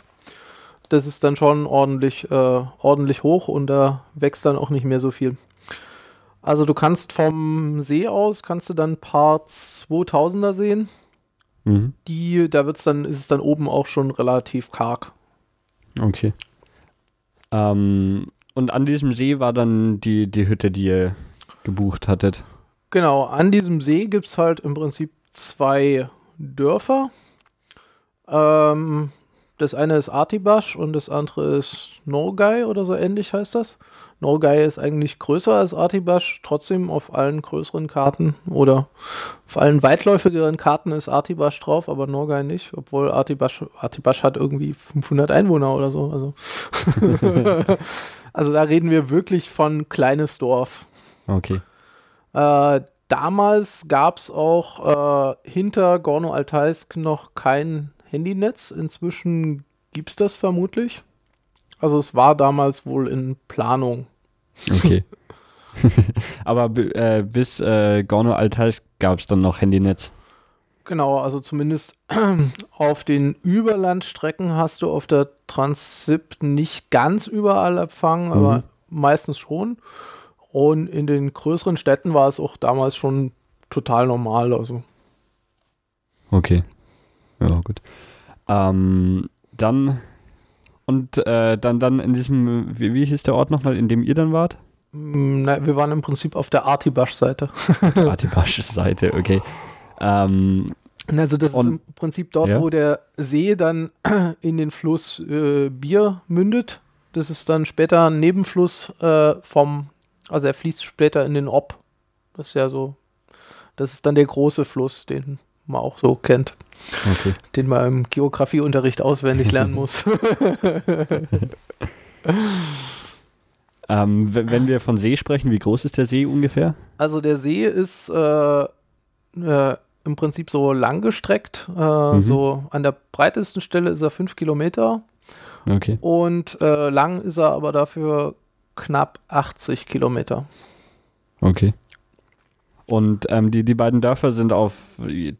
das ist dann schon ordentlich, äh, ordentlich hoch und da wächst dann auch nicht mehr so viel. Also du kannst vom See aus, kannst du dann ein paar 2000er sehen. Mhm. Die, da wird's dann, ist es dann oben auch schon relativ karg. Okay. Ähm, und an diesem See war dann die, die Hütte, die ihr gebucht hattet. Genau, an diesem See gibt es halt im Prinzip zwei Dörfer. Ähm, das eine ist Artibash und das andere ist Norgay oder so ähnlich heißt das. Norgay ist eigentlich größer als Artibash, trotzdem auf allen größeren Karten oder auf allen weitläufigeren Karten ist Artibash drauf, aber Norgay nicht, obwohl Artibash, Artibash hat irgendwie 500 Einwohner oder so. Also. also da reden wir wirklich von kleines Dorf. Okay. Äh, damals gab es auch äh, hinter Gorno-Altaisk noch kein Handynetz. Inzwischen gibt es das vermutlich. Also es war damals wohl in Planung. Okay. Aber äh, bis äh, Gorno-Altais gab es dann noch Handynetz. Genau, also zumindest auf den Überlandstrecken hast du auf der Transsip nicht ganz überall Empfang, mhm. aber meistens schon. Und in den größeren Städten war es auch damals schon total normal. Also. Okay. Ja, gut. Ähm, dann und äh, dann, dann in diesem, wie, wie hieß der Ort nochmal, in dem ihr dann wart? Mm, na, wir waren im Prinzip auf der Artibasch-Seite. Artibasch-Seite, okay. Ähm, also das und, ist im Prinzip dort, ja. wo der See dann in den Fluss äh, Bier mündet. Das ist dann später ein Nebenfluss äh, vom, also er fließt später in den Ob. Das ist ja so, das ist dann der große Fluss, den man auch so kennt. Okay. Den man im Geografieunterricht auswendig lernen muss. ähm, wenn wir von See sprechen, wie groß ist der See ungefähr? Also der See ist äh, äh, im Prinzip so langgestreckt. Äh, mhm. So an der breitesten Stelle ist er fünf Kilometer. Okay. Und äh, lang ist er aber dafür knapp 80 Kilometer. Okay. Und ähm, die, die beiden Dörfer sind auf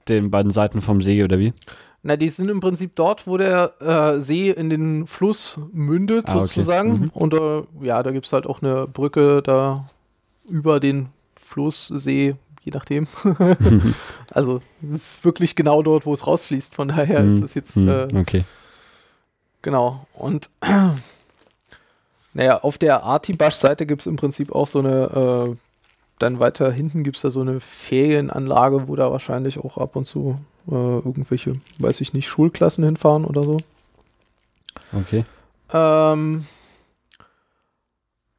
den beiden Seiten vom See, oder wie? Na, die sind im Prinzip dort, wo der äh, See in den Fluss mündet, ah, sozusagen. Okay. Mhm. Und äh, ja, da gibt es halt auch eine Brücke da über den Flusssee, je nachdem. also, es ist wirklich genau dort, wo es rausfließt. Von daher mhm. ist das jetzt. Mhm. Äh, okay. Genau. Und naja, auf der Artibasch-Seite gibt es im Prinzip auch so eine äh, dann weiter hinten gibt es da so eine Ferienanlage, wo da wahrscheinlich auch ab und zu äh, irgendwelche, weiß ich nicht, Schulklassen hinfahren oder so. Okay. Ähm,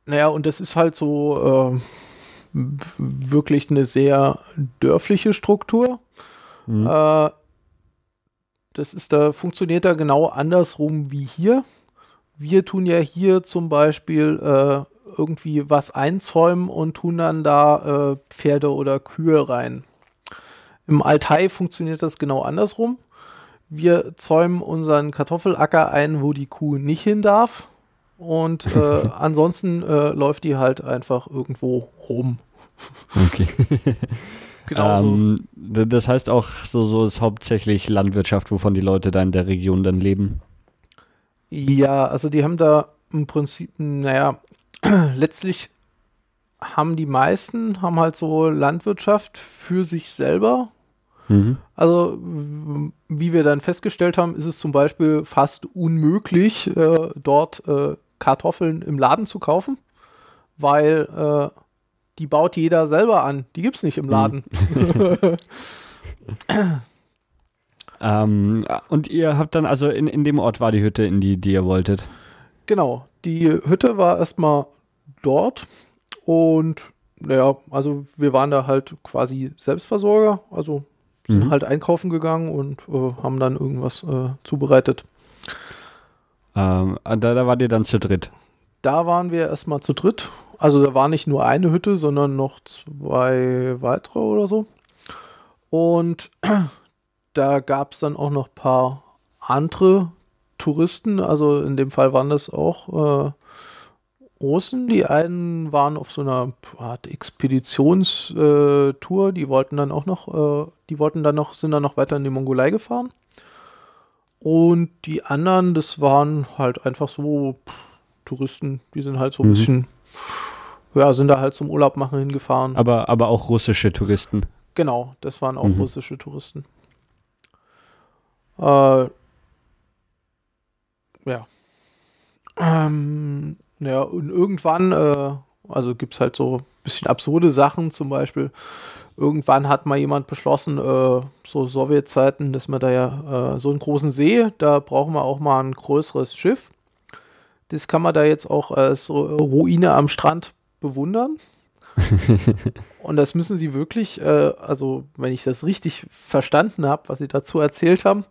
naja, und das ist halt so äh, wirklich eine sehr dörfliche Struktur. Mhm. Äh, das ist da, funktioniert da genau andersrum wie hier. Wir tun ja hier zum Beispiel äh, irgendwie was einzäumen und tun dann da äh, Pferde oder Kühe rein. Im Altai funktioniert das genau andersrum. Wir zäumen unseren Kartoffelacker ein, wo die Kuh nicht hin darf. Und äh, ansonsten äh, läuft die halt einfach irgendwo rum. Okay. genau ähm, so. Das heißt auch, so, so ist hauptsächlich Landwirtschaft, wovon die Leute da in der Region dann leben. Ja, also die haben da im Prinzip, naja, letztlich haben die meisten haben halt so Landwirtschaft für sich selber. Mhm. Also wie wir dann festgestellt haben, ist es zum Beispiel fast unmöglich, äh, dort äh, Kartoffeln im Laden zu kaufen, weil äh, die baut jeder selber an. Die gibt es nicht im hm. Laden. ähm, und ihr habt dann, also in, in dem Ort war die Hütte, in die, die ihr wolltet. Genau, die Hütte war erstmal dort und naja, also wir waren da halt quasi Selbstversorger, also sind mhm. halt einkaufen gegangen und äh, haben dann irgendwas äh, zubereitet. Ähm, da, da wart ihr dann zu dritt? Da waren wir erstmal zu dritt. Also da war nicht nur eine Hütte, sondern noch zwei weitere oder so. Und da gab es dann auch noch ein paar andere Touristen. Also in dem Fall waren das auch äh, Russen. Die einen waren auf so einer Art Expeditionstour. Äh, die wollten dann auch noch, äh, die wollten dann noch, sind dann noch weiter in die Mongolei gefahren. Und die anderen, das waren halt einfach so pff, Touristen, die sind halt so ein mhm. bisschen, ja, sind da halt zum Urlaub machen hingefahren. Aber, aber auch russische Touristen. Genau, das waren auch mhm. russische Touristen. Äh, ja. Ähm, ja, und irgendwann, äh, also gibt es halt so ein bisschen absurde Sachen, zum Beispiel, irgendwann hat mal jemand beschlossen, äh, so Sowjetzeiten, dass man da ja äh, so einen großen See, da brauchen wir auch mal ein größeres Schiff. Das kann man da jetzt auch als so Ruine am Strand bewundern. und das müssen sie wirklich, äh, also wenn ich das richtig verstanden habe, was sie dazu erzählt haben,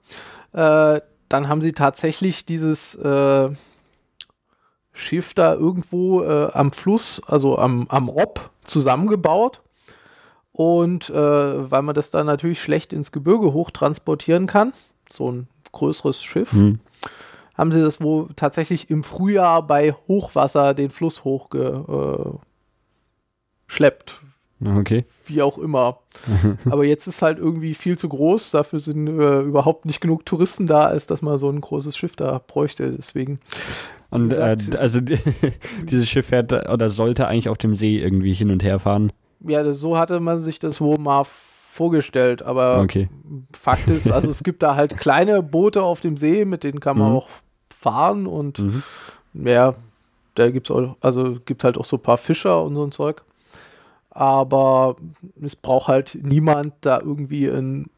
äh, dann haben sie tatsächlich dieses äh, Schiff da irgendwo äh, am Fluss, also am, am Rob, zusammengebaut. Und äh, weil man das dann natürlich schlecht ins Gebirge hoch transportieren kann, so ein größeres Schiff, mhm. haben sie das wohl tatsächlich im Frühjahr bei Hochwasser den Fluss hochgeschleppt. Okay. Wie auch immer. Aber jetzt ist halt irgendwie viel zu groß. Dafür sind äh, überhaupt nicht genug Touristen da, als dass man so ein großes Schiff da bräuchte. Deswegen und äh, also die, dieses Schiff fährt oder sollte eigentlich auf dem See irgendwie hin und her fahren. Ja, so hatte man sich das wohl mal vorgestellt, aber okay. Fakt ist, also es gibt da halt kleine Boote auf dem See, mit denen kann man mhm. auch fahren und mhm. ja, da gibt es auch, also gibt halt auch so ein paar Fischer und so ein Zeug. Aber es braucht halt niemand da irgendwie ein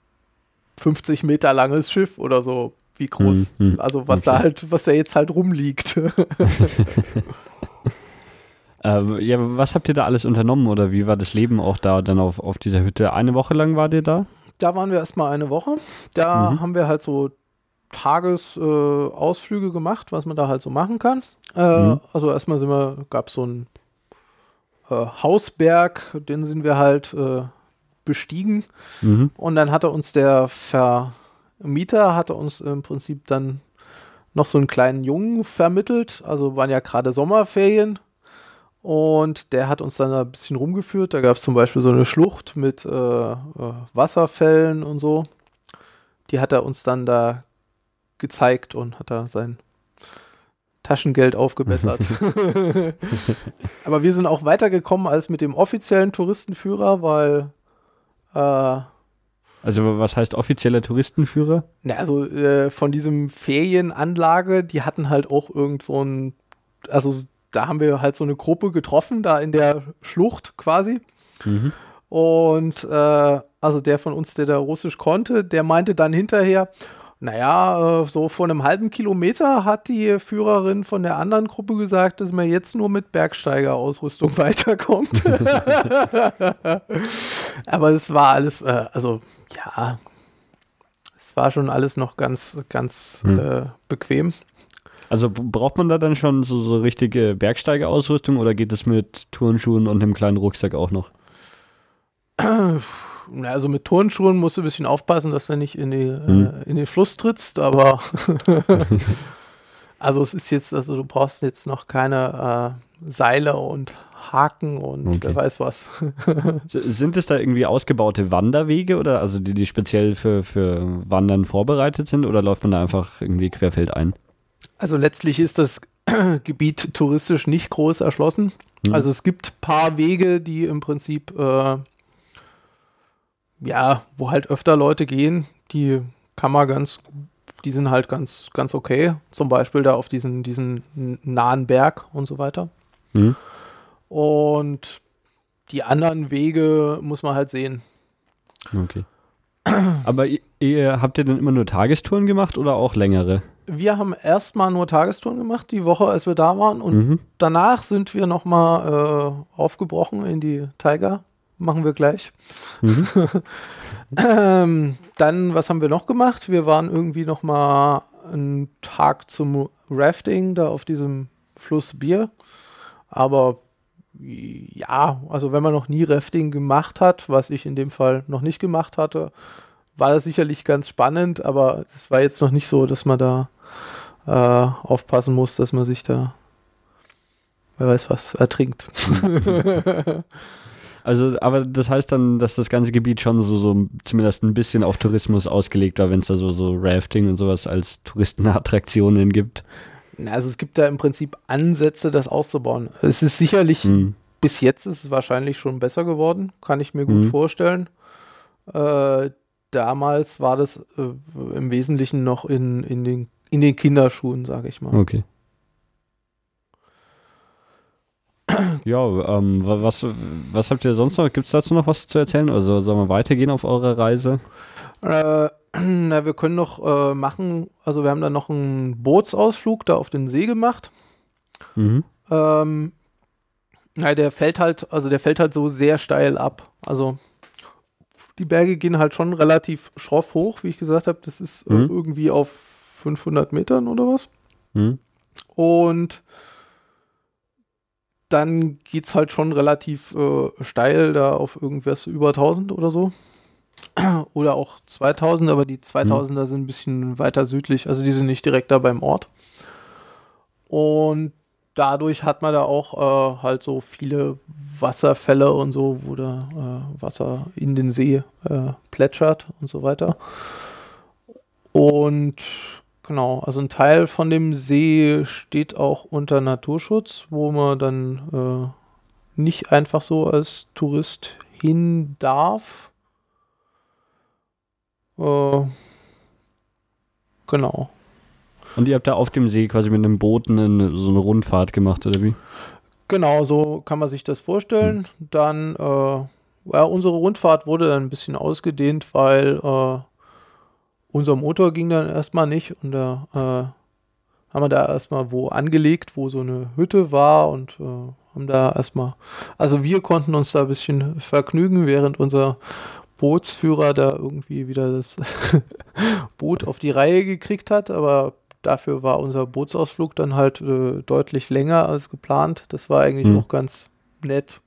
50 Meter langes Schiff oder so wie groß, hm, hm, also was okay. da halt, was da jetzt halt rumliegt. äh, ja, was habt ihr da alles unternommen oder wie war das Leben auch da dann auf, auf dieser Hütte? Eine Woche lang war ihr da? Da waren wir erstmal eine Woche. Da mhm. haben wir halt so Tagesausflüge äh, gemacht, was man da halt so machen kann. Äh, mhm. Also erstmal sind wir, gab es so einen äh, Hausberg, den sind wir halt äh, bestiegen. Mhm. Und dann hatte uns der Ver Mieter hatte uns im Prinzip dann noch so einen kleinen Jungen vermittelt. Also waren ja gerade Sommerferien. Und der hat uns dann ein bisschen rumgeführt. Da gab es zum Beispiel so eine Schlucht mit äh, äh, Wasserfällen und so. Die hat er uns dann da gezeigt und hat da sein Taschengeld aufgebessert. Aber wir sind auch weitergekommen als mit dem offiziellen Touristenführer, weil äh, also was heißt offizieller Touristenführer? Na, also äh, von diesem Ferienanlage, die hatten halt auch irgend so ein, also da haben wir halt so eine Gruppe getroffen, da in der Schlucht quasi. Mhm. Und äh, also der von uns, der da Russisch konnte, der meinte dann hinterher, naja, äh, so vor einem halben Kilometer hat die Führerin von der anderen Gruppe gesagt, dass man jetzt nur mit Bergsteigerausrüstung weiterkommt. Aber es war alles, äh, also ja, es war schon alles noch ganz, ganz hm. äh, bequem. Also braucht man da dann schon so, so richtige Bergsteigerausrüstung oder geht es mit Turnschuhen und einem kleinen Rucksack auch noch? Also mit Turnschuhen musst du ein bisschen aufpassen, dass du nicht in, die, hm. äh, in den Fluss trittst, aber also es ist jetzt, also du brauchst jetzt noch keine äh, Seile und Haken und okay. wer weiß was. Sind es da irgendwie ausgebaute Wanderwege oder also die, die speziell für, für Wandern vorbereitet sind oder läuft man da einfach irgendwie querfeldein? Also letztlich ist das Gebiet touristisch nicht groß erschlossen. Hm. Also es gibt ein paar Wege, die im Prinzip äh, ja, wo halt öfter Leute gehen, die kann man ganz, die sind halt ganz, ganz okay. Zum Beispiel da auf diesen, diesen nahen Berg und so weiter. Mhm. Und die anderen Wege muss man halt sehen. Okay. Aber ihr, habt ihr denn immer nur Tagestouren gemacht oder auch längere? Wir haben erstmal nur Tagestouren gemacht, die Woche, als wir da waren. Und mhm. danach sind wir nochmal äh, aufgebrochen in die Tiger. Machen wir gleich. Mhm. ähm, dann, was haben wir noch gemacht? Wir waren irgendwie nochmal einen Tag zum Rafting da auf diesem Fluss Bier. Aber ja, also wenn man noch nie Rafting gemacht hat, was ich in dem Fall noch nicht gemacht hatte, war das sicherlich ganz spannend, aber es war jetzt noch nicht so, dass man da äh, aufpassen muss, dass man sich da, wer weiß was, ertrinkt. Also, aber das heißt dann, dass das ganze Gebiet schon so, so zumindest ein bisschen auf Tourismus ausgelegt war, wenn es da so, so Rafting und sowas als Touristenattraktionen gibt. Also es gibt da im Prinzip Ansätze, das auszubauen. Es ist sicherlich, mhm. bis jetzt ist es wahrscheinlich schon besser geworden, kann ich mir gut mhm. vorstellen. Äh, damals war das äh, im Wesentlichen noch in, in, den, in den Kinderschuhen, sage ich mal. Okay. Ja, ähm, was, was habt ihr sonst noch? Gibt es dazu noch was zu erzählen? Also sollen wir weitergehen auf eurer Reise? Äh, na, wir können noch äh, machen, also wir haben dann noch einen Bootsausflug da auf den See gemacht. Mhm. Ähm, na, der fällt halt, also der fällt halt so sehr steil ab. Also die Berge gehen halt schon relativ schroff hoch, wie ich gesagt habe. Das ist äh, mhm. irgendwie auf 500 Metern oder was. Mhm. Und dann geht es halt schon relativ äh, steil da auf irgendwas über 1000 oder so. oder auch 2000, aber die 2000er mhm. sind ein bisschen weiter südlich, also die sind nicht direkt da beim Ort. Und dadurch hat man da auch äh, halt so viele Wasserfälle und so, wo da äh, Wasser in den See äh, plätschert und so weiter. Und genau, also ein Teil von dem See steht auch unter Naturschutz, wo man dann äh, nicht einfach so als Tourist hin darf. Äh, genau. Und ihr habt da auf dem See quasi mit einem Boot eine, so eine Rundfahrt gemacht, oder wie? Genau, so kann man sich das vorstellen. Hm. Dann, äh, ja, unsere Rundfahrt wurde dann ein bisschen ausgedehnt, weil äh, unser Motor ging dann erstmal nicht und da äh, haben wir da erstmal wo angelegt, wo so eine Hütte war und äh, haben da erstmal, also wir konnten uns da ein bisschen vergnügen, während unser Bootsführer da irgendwie wieder das Boot auf die Reihe gekriegt hat, aber dafür war unser Bootsausflug dann halt äh, deutlich länger als geplant. Das war eigentlich hm. auch ganz nett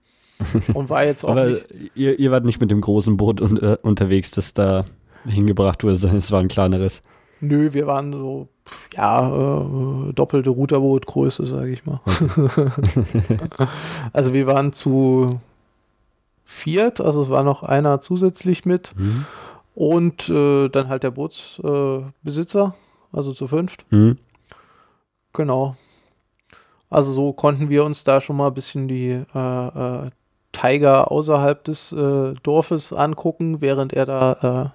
und war jetzt auch aber nicht. Ihr, ihr wart nicht mit dem großen Boot un äh, unterwegs, das da hingebracht wurde, sondern es war ein kleineres. Nö, wir waren so, ja, äh, doppelte Ruderbootgröße, sage ich mal. Also wir waren zu viert, also es war noch einer zusätzlich mit. Mhm. Und äh, dann halt der Bootsbesitzer, äh, also zu fünft. Mhm. Genau. Also so konnten wir uns da schon mal ein bisschen die äh, äh Tiger außerhalb des äh, Dorfes angucken, während er da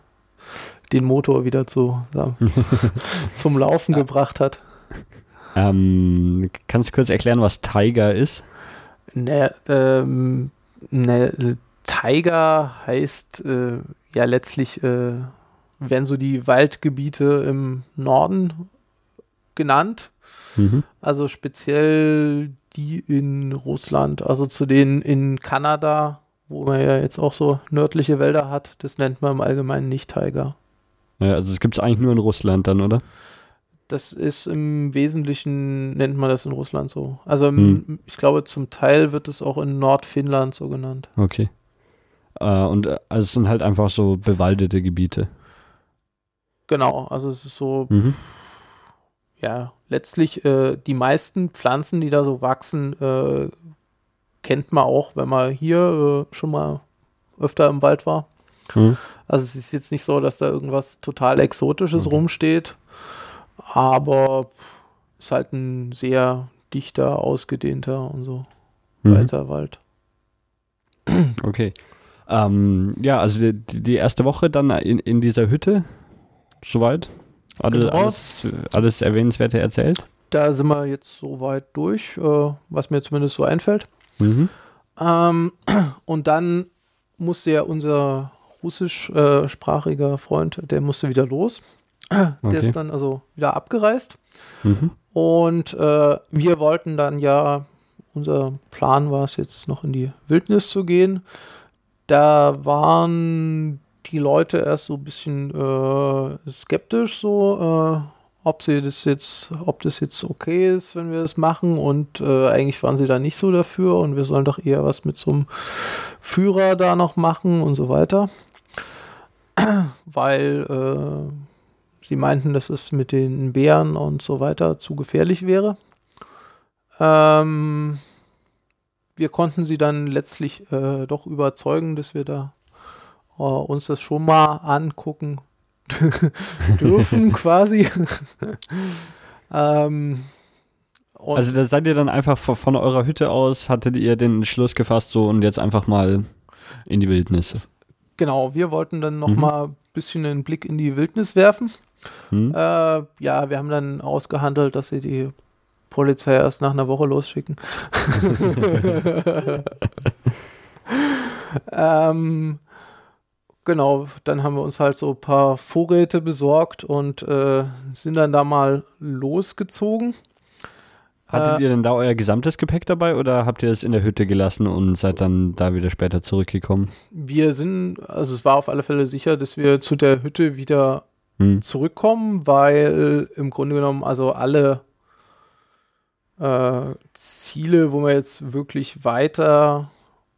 den Motor wieder zu, zum Laufen ja. gebracht hat. Ähm, kannst du kurz erklären, was Tiger ist? Ne, ähm, ne, Tiger heißt äh, ja letztlich, äh, werden so die Waldgebiete im Norden genannt. Mhm. Also speziell die in Russland, also zu denen in Kanada, wo man ja jetzt auch so nördliche Wälder hat, das nennt man im Allgemeinen nicht Tiger. Ja, also es gibt es eigentlich nur in Russland dann, oder? Das ist im Wesentlichen, nennt man das in Russland so. Also im, hm. ich glaube, zum Teil wird es auch in Nordfinnland so genannt. Okay. Äh, und äh, also es sind halt einfach so bewaldete Gebiete. Genau, also es ist so, mhm. ja, letztlich äh, die meisten Pflanzen, die da so wachsen, äh, kennt man auch, wenn man hier äh, schon mal öfter im Wald war. Mhm. Also es ist jetzt nicht so, dass da irgendwas total Exotisches okay. rumsteht, aber ist halt ein sehr dichter, ausgedehnter und so mhm. weiter Wald. Okay. Ähm, ja, also die, die, erste Woche dann in, in dieser Hütte, soweit. Alle, genau. alles, alles Erwähnenswerte erzählt. Da sind wir jetzt soweit durch, äh, was mir zumindest so einfällt. Mhm. Ähm, und dann musste ja unser russischsprachiger Freund, der musste wieder los. Der okay. ist dann also wieder abgereist. Mhm. Und äh, wir wollten dann ja, unser Plan war es jetzt noch in die Wildnis zu gehen. Da waren die Leute erst so ein bisschen äh, skeptisch, so, äh, ob sie das jetzt, ob das jetzt okay ist, wenn wir das machen. Und äh, eigentlich waren sie da nicht so dafür und wir sollen doch eher was mit so einem Führer da noch machen und so weiter. Weil äh, sie meinten, dass es mit den Bären und so weiter zu gefährlich wäre. Ähm, wir konnten sie dann letztlich äh, doch überzeugen, dass wir da äh, uns das schon mal angucken dürfen quasi. ähm, also da seid ihr dann einfach von, von, eurer Hütte aus, hattet ihr den Schluss gefasst so und jetzt einfach mal in die Wildnis. Genau, wir wollten dann noch mhm. mal ein bisschen einen Blick in die Wildnis werfen. Mhm. Äh, ja, wir haben dann ausgehandelt, dass sie die Polizei erst nach einer Woche losschicken. ähm, genau, dann haben wir uns halt so ein paar Vorräte besorgt und äh, sind dann da mal losgezogen. Hattet äh, ihr denn da euer gesamtes Gepäck dabei oder habt ihr es in der Hütte gelassen und seid dann da wieder später zurückgekommen? Wir sind, also es war auf alle Fälle sicher, dass wir zu der Hütte wieder hm. zurückkommen, weil im Grunde genommen also alle äh, Ziele, wo man jetzt wirklich weiter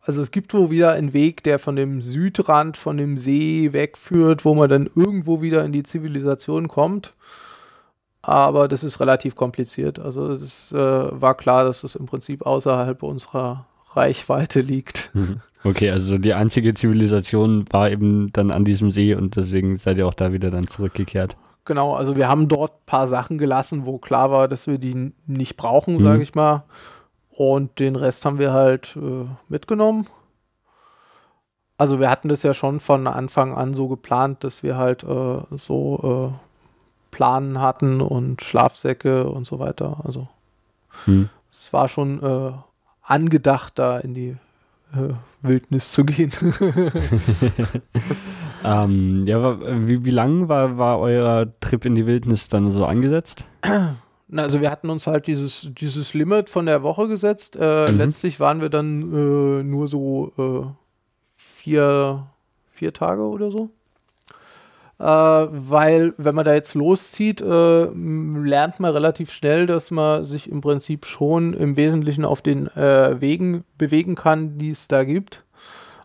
also es gibt wohl wieder einen Weg, der von dem Südrand, von dem See wegführt, wo man dann irgendwo wieder in die Zivilisation kommt. Aber das ist relativ kompliziert. Also es äh, war klar, dass es im Prinzip außerhalb unserer Reichweite liegt. Mhm. Okay, also die einzige Zivilisation war eben dann an diesem See und deswegen seid ihr auch da wieder dann zurückgekehrt. Genau, also wir haben dort ein paar Sachen gelassen, wo klar war, dass wir die nicht brauchen, mhm. sage ich mal. Und den Rest haben wir halt äh, mitgenommen. Also wir hatten das ja schon von Anfang an so geplant, dass wir halt äh, so äh, Planen hatten und Schlafsäcke und so weiter. Also hm. es war schon äh, angedacht, da in die äh, Wildnis zu gehen. ähm, ja, wie, wie lang war, war euer Trip in die Wildnis dann so angesetzt? Also wir hatten uns halt dieses, dieses Limit von der Woche gesetzt. Äh, mhm. Letztlich waren wir dann äh, nur so äh, vier, vier Tage oder so. Äh, weil, wenn man da jetzt loszieht, äh, lernt man relativ schnell, dass man sich im Prinzip schon im Wesentlichen auf den äh, Wegen bewegen kann, die es da gibt.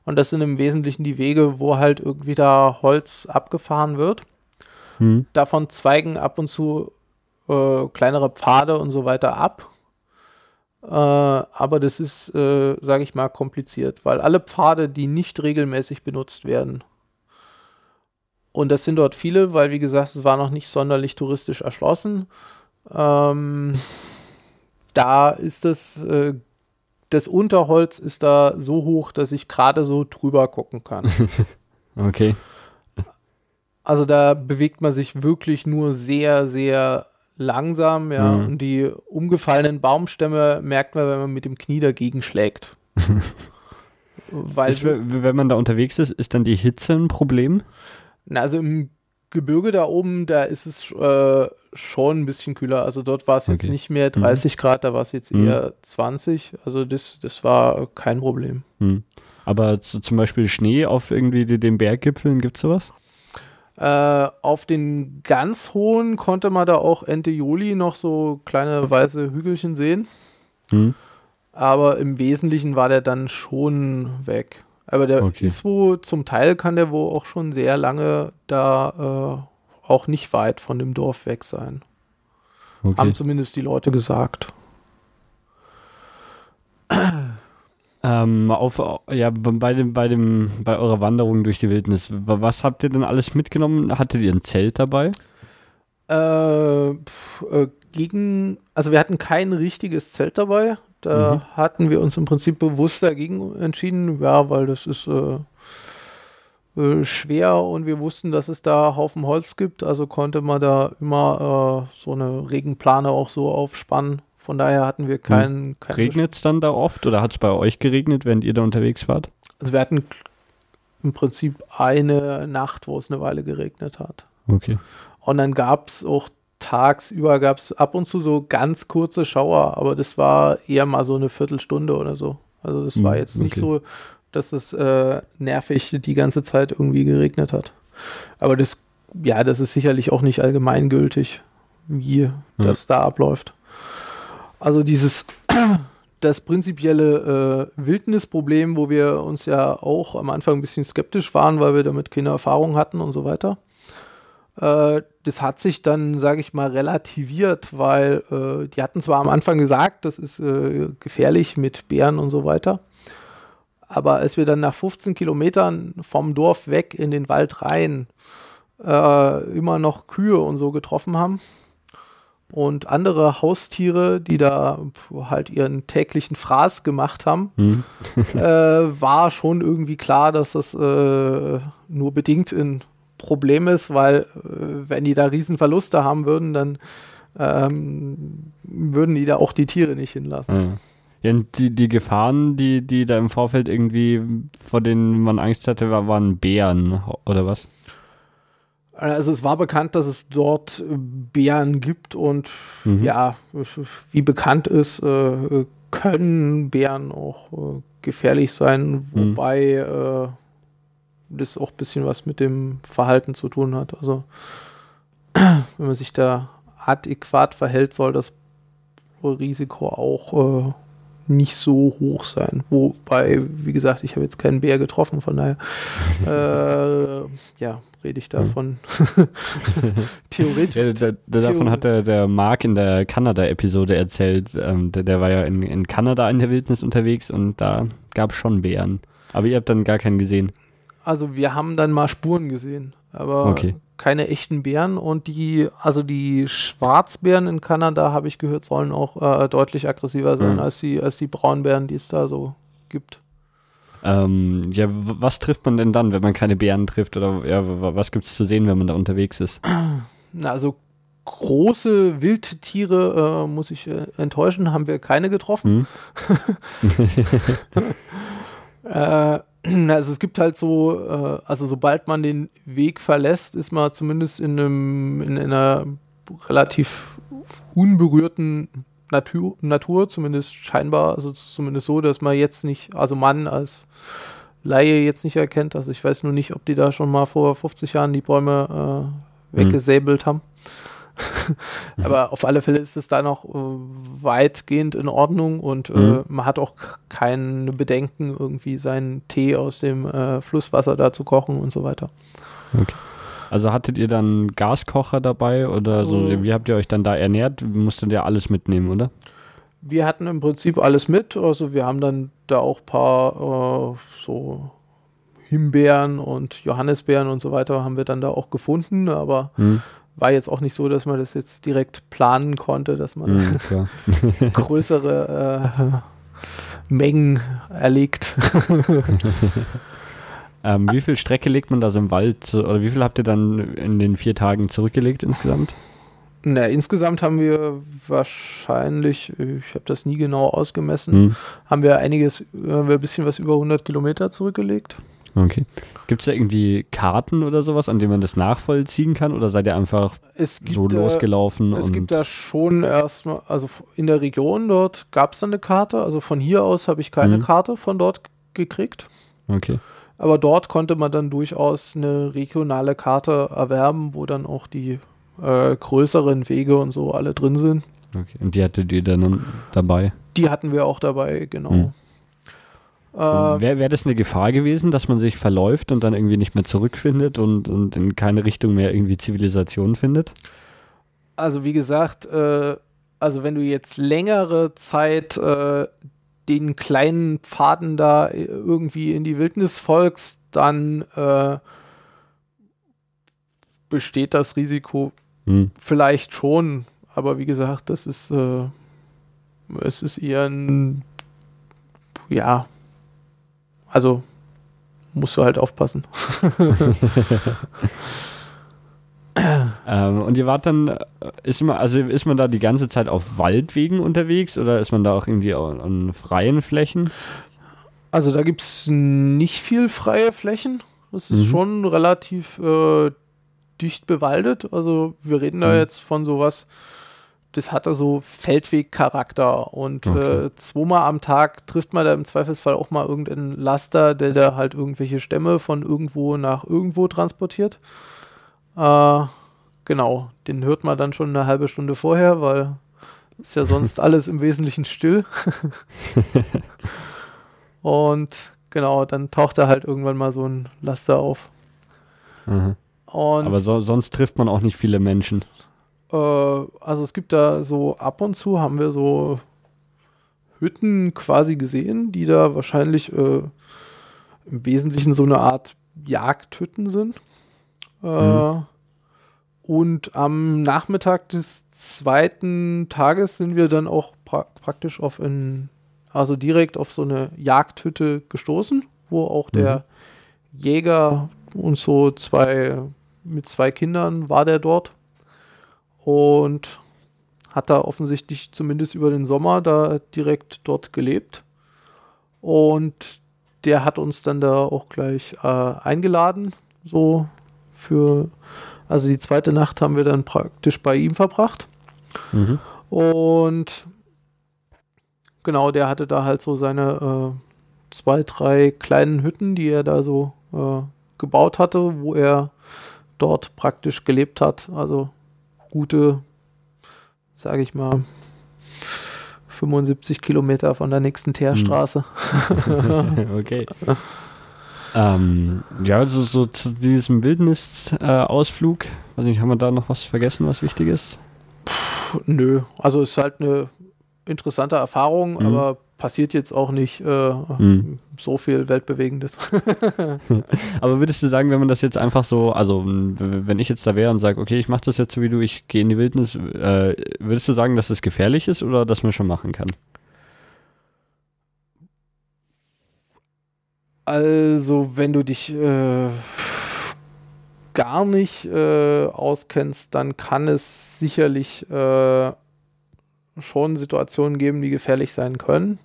Und das sind im Wesentlichen die Wege, wo halt irgendwie da Holz abgefahren wird. Mhm. Davon zweigen ab und zu äh, kleinere Pfade und so weiter ab. Äh, aber das ist, äh, sage ich mal, kompliziert, weil alle Pfade, die nicht regelmäßig benutzt werden, und das sind dort viele, weil wie gesagt, es war noch nicht sonderlich touristisch erschlossen. Ähm, da ist das, äh, das Unterholz ist da so hoch, dass ich gerade so drüber gucken kann. okay. Also da bewegt man sich wirklich nur sehr, sehr langsam, ja. Mhm. Und die umgefallenen Baumstämme merkt man, wenn man mit dem Knie dagegen schlägt. Weil ist, wenn man da unterwegs ist, ist dann die Hitze ein Problem? Na, also im Gebirge da oben, da ist es äh, schon ein bisschen kühler. Also dort war es jetzt okay. nicht mehr 30 mhm. Grad, da war es jetzt mhm. eher 20. Also das, das war kein Problem. Mhm. Aber zu, zum Beispiel Schnee auf irgendwie den Berggipfeln, gibt es sowas? Äh, auf den ganz hohen konnte man da auch Ende Juli noch so kleine weiße Hügelchen sehen. Mhm. Aber im Wesentlichen war der dann schon weg. Aber der okay. ist wo, zum Teil kann der wo auch schon sehr lange da äh, auch nicht weit von dem Dorf weg sein. Okay. Haben zumindest die Leute gesagt. Ähm, auf, ja, bei dem, bei dem, bei eurer Wanderung durch die Wildnis, was habt ihr denn alles mitgenommen? Hattet ihr ein Zelt dabei? Äh, pf, äh, gegen, also wir hatten kein richtiges Zelt dabei. Da mhm. hatten wir uns im Prinzip bewusst dagegen entschieden, ja, weil das ist äh, äh, schwer und wir wussten, dass es da Haufen Holz gibt, also konnte man da immer äh, so eine Regenplane auch so aufspannen Von daher hatten wir keinen. Hm. Kein Regnet es dann da oft oder hat es bei euch geregnet, während ihr da unterwegs wart? Also wir hatten im Prinzip eine Nacht, wo es eine Weile geregnet hat. Okay. Und dann gab es auch tagsüber gab es ab und zu so ganz kurze Schauer, aber das war eher mal so eine Viertelstunde oder so. Also das war hm, jetzt nicht okay. so, dass es äh, nervig die ganze Zeit irgendwie geregnet hat. Aber das, ja, das ist sicherlich auch nicht allgemeingültig, wie ja. das da abläuft. Also dieses das prinzipielle äh, Wildnisproblem, wo wir uns ja auch am Anfang ein bisschen skeptisch waren, weil wir damit keine Erfahrung hatten und so weiter. Äh, das hat sich dann, sage ich mal, relativiert, weil äh, die hatten zwar am Anfang gesagt, das ist äh, gefährlich mit Bären und so weiter. Aber als wir dann nach 15 Kilometern vom Dorf weg in den Wald rein äh, immer noch Kühe und so getroffen haben, und andere Haustiere, die da halt ihren täglichen Fraß gemacht haben, mhm. äh, war schon irgendwie klar, dass das äh, nur bedingt ein Problem ist, weil äh, wenn die da Riesenverluste haben würden, dann ähm, würden die da auch die Tiere nicht hinlassen. Ja. Ja, und die, die Gefahren, die, die da im Vorfeld irgendwie, vor denen man Angst hatte, waren Bären, oder was? Also es war bekannt, dass es dort Bären gibt und mhm. ja, wie bekannt ist, äh, können Bären auch äh, gefährlich sein, mhm. wobei äh, das auch ein bisschen was mit dem Verhalten zu tun hat. Also wenn man sich da adäquat verhält, soll das Risiko auch äh, nicht so hoch sein. Wobei, wie gesagt, ich habe jetzt keinen Bär getroffen, von daher äh, ja, rede ich davon. Mhm. Theoretisch. Ja, da, da, davon hat der, der Marc in der Kanada-Episode erzählt. Ähm, der, der, war ja in, in Kanada in der Wildnis unterwegs und da gab es schon Bären. Aber ihr habt dann gar keinen gesehen. Also wir haben dann mal Spuren gesehen, aber okay. Keine echten Bären. Und die, also die Schwarzbären in Kanada, habe ich gehört, sollen auch äh, deutlich aggressiver sein mhm. als, die, als die Braunbären, die es da so gibt. Ähm, ja, was trifft man denn dann, wenn man keine Bären trifft? Oder ja, was gibt es zu sehen, wenn man da unterwegs ist? Na, also große Wildtiere, äh, muss ich äh, enttäuschen, haben wir keine getroffen. Hm. äh, also es gibt halt so, äh, also sobald man den Weg verlässt, ist man zumindest in, einem, in einer relativ unberührten Natur, Natur, zumindest scheinbar, also zumindest so, dass man jetzt nicht, also Mann als Laie jetzt nicht erkennt. Also ich weiß nur nicht, ob die da schon mal vor 50 Jahren die Bäume äh, weggesäbelt mhm. haben. Aber auf alle Fälle ist es da noch äh, weitgehend in Ordnung und äh, mhm. man hat auch keine Bedenken, irgendwie seinen Tee aus dem äh, Flusswasser da zu kochen und so weiter. Okay. Also hattet ihr dann Gaskocher dabei oder so? Mhm. Wie habt ihr euch dann da ernährt? Musstet ihr alles mitnehmen, oder? Wir hatten im Prinzip alles mit. Also wir haben dann da auch ein paar äh, so Himbeeren und Johannisbeeren und so weiter haben wir dann da auch gefunden, aber mhm. War jetzt auch nicht so, dass man das jetzt direkt planen konnte, dass man mhm, größere äh, Mengen erlegt. Ähm, wie viel Strecke legt man da so im Wald oder wie viel habt ihr dann in den vier Tagen zurückgelegt insgesamt? Na, insgesamt haben wir wahrscheinlich, ich habe das nie genau ausgemessen, hm. haben wir einiges, haben wir ein bisschen was über 100 Kilometer zurückgelegt. Okay. Gibt es da irgendwie Karten oder sowas, an denen man das nachvollziehen kann? Oder seid ihr einfach gibt, so losgelaufen? es gibt da schon erstmal, also in der Region dort gab es dann eine Karte. Also von hier aus habe ich keine mhm. Karte von dort gekriegt. Okay. Aber dort konnte man dann durchaus eine regionale Karte erwerben, wo dann auch die äh, größeren Wege und so alle drin sind. Okay. Und die hattet ihr dann dabei? Die hatten wir auch dabei, genau. Hm. Äh, Wäre wär das eine Gefahr gewesen, dass man sich verläuft und dann irgendwie nicht mehr zurückfindet und, und in keine Richtung mehr irgendwie Zivilisation findet? Also wie gesagt, äh, also wenn du jetzt längere Zeit äh, den kleinen Pfaden da äh, irgendwie in die Wildnis folgst, dann äh, besteht das Risiko hm. vielleicht schon. Aber wie gesagt, das ist, äh, es ist eher ein, ja, also musst du halt aufpassen. Ähm, und ihr wart dann, ist man, also ist man da die ganze Zeit auf Waldwegen unterwegs oder ist man da auch irgendwie an freien Flächen? Also da gibt es nicht viel freie Flächen. Es ist mhm. schon relativ äh, dicht bewaldet. Also wir reden da mhm. jetzt von sowas, das hat da so Feldwegcharakter und okay. äh, zweimal am Tag trifft man da im Zweifelsfall auch mal irgendeinen Laster, der da halt irgendwelche Stämme von irgendwo nach irgendwo transportiert. Äh, genau, den hört man dann schon eine halbe Stunde vorher, weil ist ja sonst alles im Wesentlichen still. und genau, dann taucht da halt irgendwann mal so ein Laster auf. Mhm. Aber so, sonst trifft man auch nicht viele Menschen. Äh, also es gibt da so ab und zu haben wir so Hütten quasi gesehen, die da wahrscheinlich äh, im Wesentlichen so eine Art Jagdhütten sind. Äh, mhm. Und am Nachmittag des zweiten Tages sind wir dann auch pra praktisch auf ein, also direkt auf so eine Jagdhütte gestoßen, wo auch der mhm. Jäger und so zwei, mit zwei Kindern war der dort. Und hat da offensichtlich zumindest über den Sommer da direkt dort gelebt. Und der hat uns dann da auch gleich äh, eingeladen, so für also die zweite Nacht haben wir dann praktisch bei ihm verbracht. Mhm. Und genau, der hatte da halt so seine äh, zwei, drei kleinen Hütten, die er da so äh, gebaut hatte, wo er dort praktisch gelebt hat. Also gute, sage ich mal, 75 Kilometer von der nächsten Teerstraße. okay. Ähm, ja, also so zu diesem Wildnisausflug, äh, weiß nicht, haben wir da noch was vergessen, was wichtig ist? Puh, nö, also es ist halt eine interessante Erfahrung, mhm. aber passiert jetzt auch nicht äh, mhm. so viel Weltbewegendes. aber würdest du sagen, wenn man das jetzt einfach so, also wenn ich jetzt da wäre und sage, okay, ich mache das jetzt so wie du, ich gehe in die Wildnis, äh, würdest du sagen, dass es das gefährlich ist oder dass man schon machen kann? Also, wenn du dich äh, gar nicht äh, auskennst, dann kann es sicherlich äh, schon Situationen geben, die gefährlich sein können.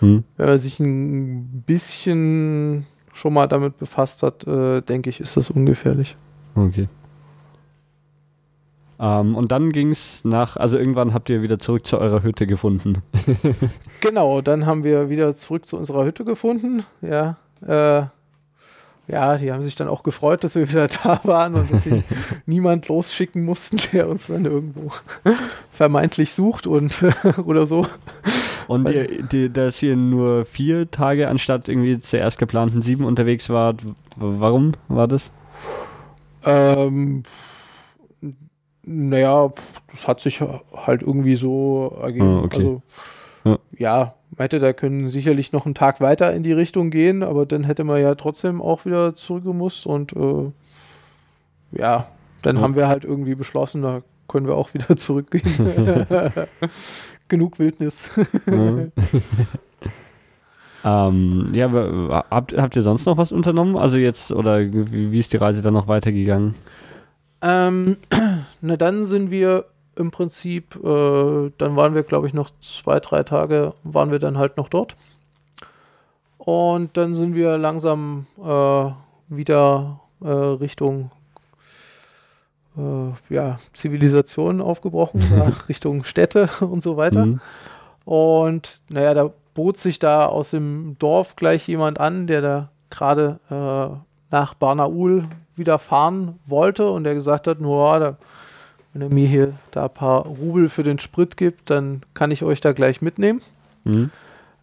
Hm. Wenn man sich ein bisschen schon mal damit befasst hat, äh, denke ich, ist das ungefährlich. Okay. Ähm, und dann ging es nach, also irgendwann habt ihr wieder zurück zu eurer Hütte gefunden. genau, dann haben wir wieder zurück zu unserer Hütte gefunden, ja. Äh, ja, die haben sich dann auch gefreut, dass wir wieder da waren und dass sie niemand losschicken mussten, der uns dann irgendwo vermeintlich sucht und oder so. Und ihr, die, dass ihr nur vier Tage anstatt irgendwie zuerst geplanten sieben unterwegs wart, warum war das? Ähm, naja, das hat sich halt irgendwie so ergeben. Ah, okay. Also, ja. Meinte, da können sicherlich noch einen Tag weiter in die Richtung gehen, aber dann hätte man ja trotzdem auch wieder zurückgemusst und äh, ja, dann ja. haben wir halt irgendwie beschlossen, da können wir auch wieder zurückgehen. Genug Wildnis. ja. ähm, ja, habt, habt ihr sonst noch was unternommen? Also jetzt, oder wie, wie ist die Reise dann noch weitergegangen? Ähm, na dann sind wir im Prinzip, äh, dann waren wir, glaube ich, noch zwei, drei Tage, waren wir dann halt noch dort. Und dann sind wir langsam äh, wieder äh, Richtung äh, ja, Zivilisation aufgebrochen, Richtung Städte und so weiter. Mhm. Und naja, da bot sich da aus dem Dorf gleich jemand an, der da gerade äh, nach Barnaul wieder fahren wollte und der gesagt hat, nur da wenn er mir hier da ein paar Rubel für den Sprit gibt, dann kann ich euch da gleich mitnehmen. Mhm.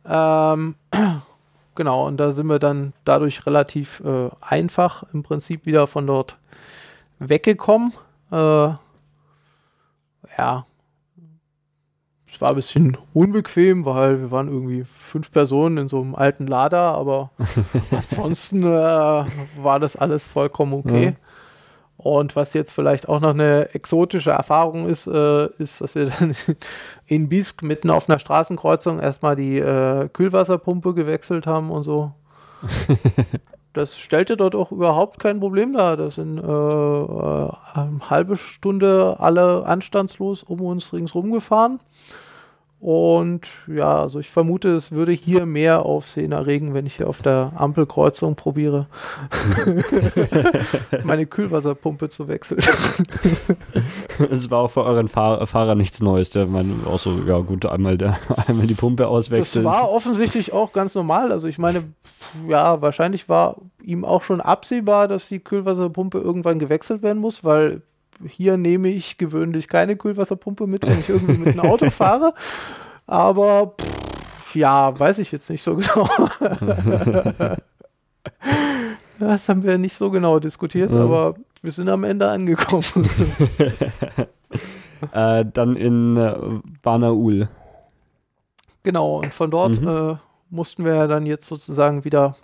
Ähm, genau, und da sind wir dann dadurch relativ äh, einfach im Prinzip wieder von dort weggekommen. Äh, ja, es war ein bisschen unbequem, weil wir waren irgendwie fünf Personen in so einem alten Lader, aber ansonsten äh, war das alles vollkommen okay. Ja. Und was jetzt vielleicht auch noch eine exotische Erfahrung ist, äh, ist, dass wir dann in Bisk mitten auf einer Straßenkreuzung erstmal die äh, Kühlwasserpumpe gewechselt haben und so. das stellte dort auch überhaupt kein Problem dar. Das sind äh, äh, eine halbe Stunde alle anstandslos um uns ringsrum gefahren. Und ja, also ich vermute, es würde hier mehr Aufsehen erregen, wenn ich hier auf der Ampelkreuzung probiere, meine Kühlwasserpumpe zu wechseln. Es war auch für euren Fahr Fahrer nichts Neues. Der meinte auch so, ja gut, einmal, der, einmal die Pumpe auswechseln. Das war offensichtlich auch ganz normal. Also ich meine, ja, wahrscheinlich war ihm auch schon absehbar, dass die Kühlwasserpumpe irgendwann gewechselt werden muss, weil hier nehme ich gewöhnlich keine Kühlwasserpumpe mit, wenn ich irgendwie mit einem Auto fahre. Aber pff, ja, weiß ich jetzt nicht so genau. das haben wir nicht so genau diskutiert, ja. aber wir sind am Ende angekommen. äh, dann in äh, Banaul. Genau, und von dort mhm. äh, mussten wir dann jetzt sozusagen wieder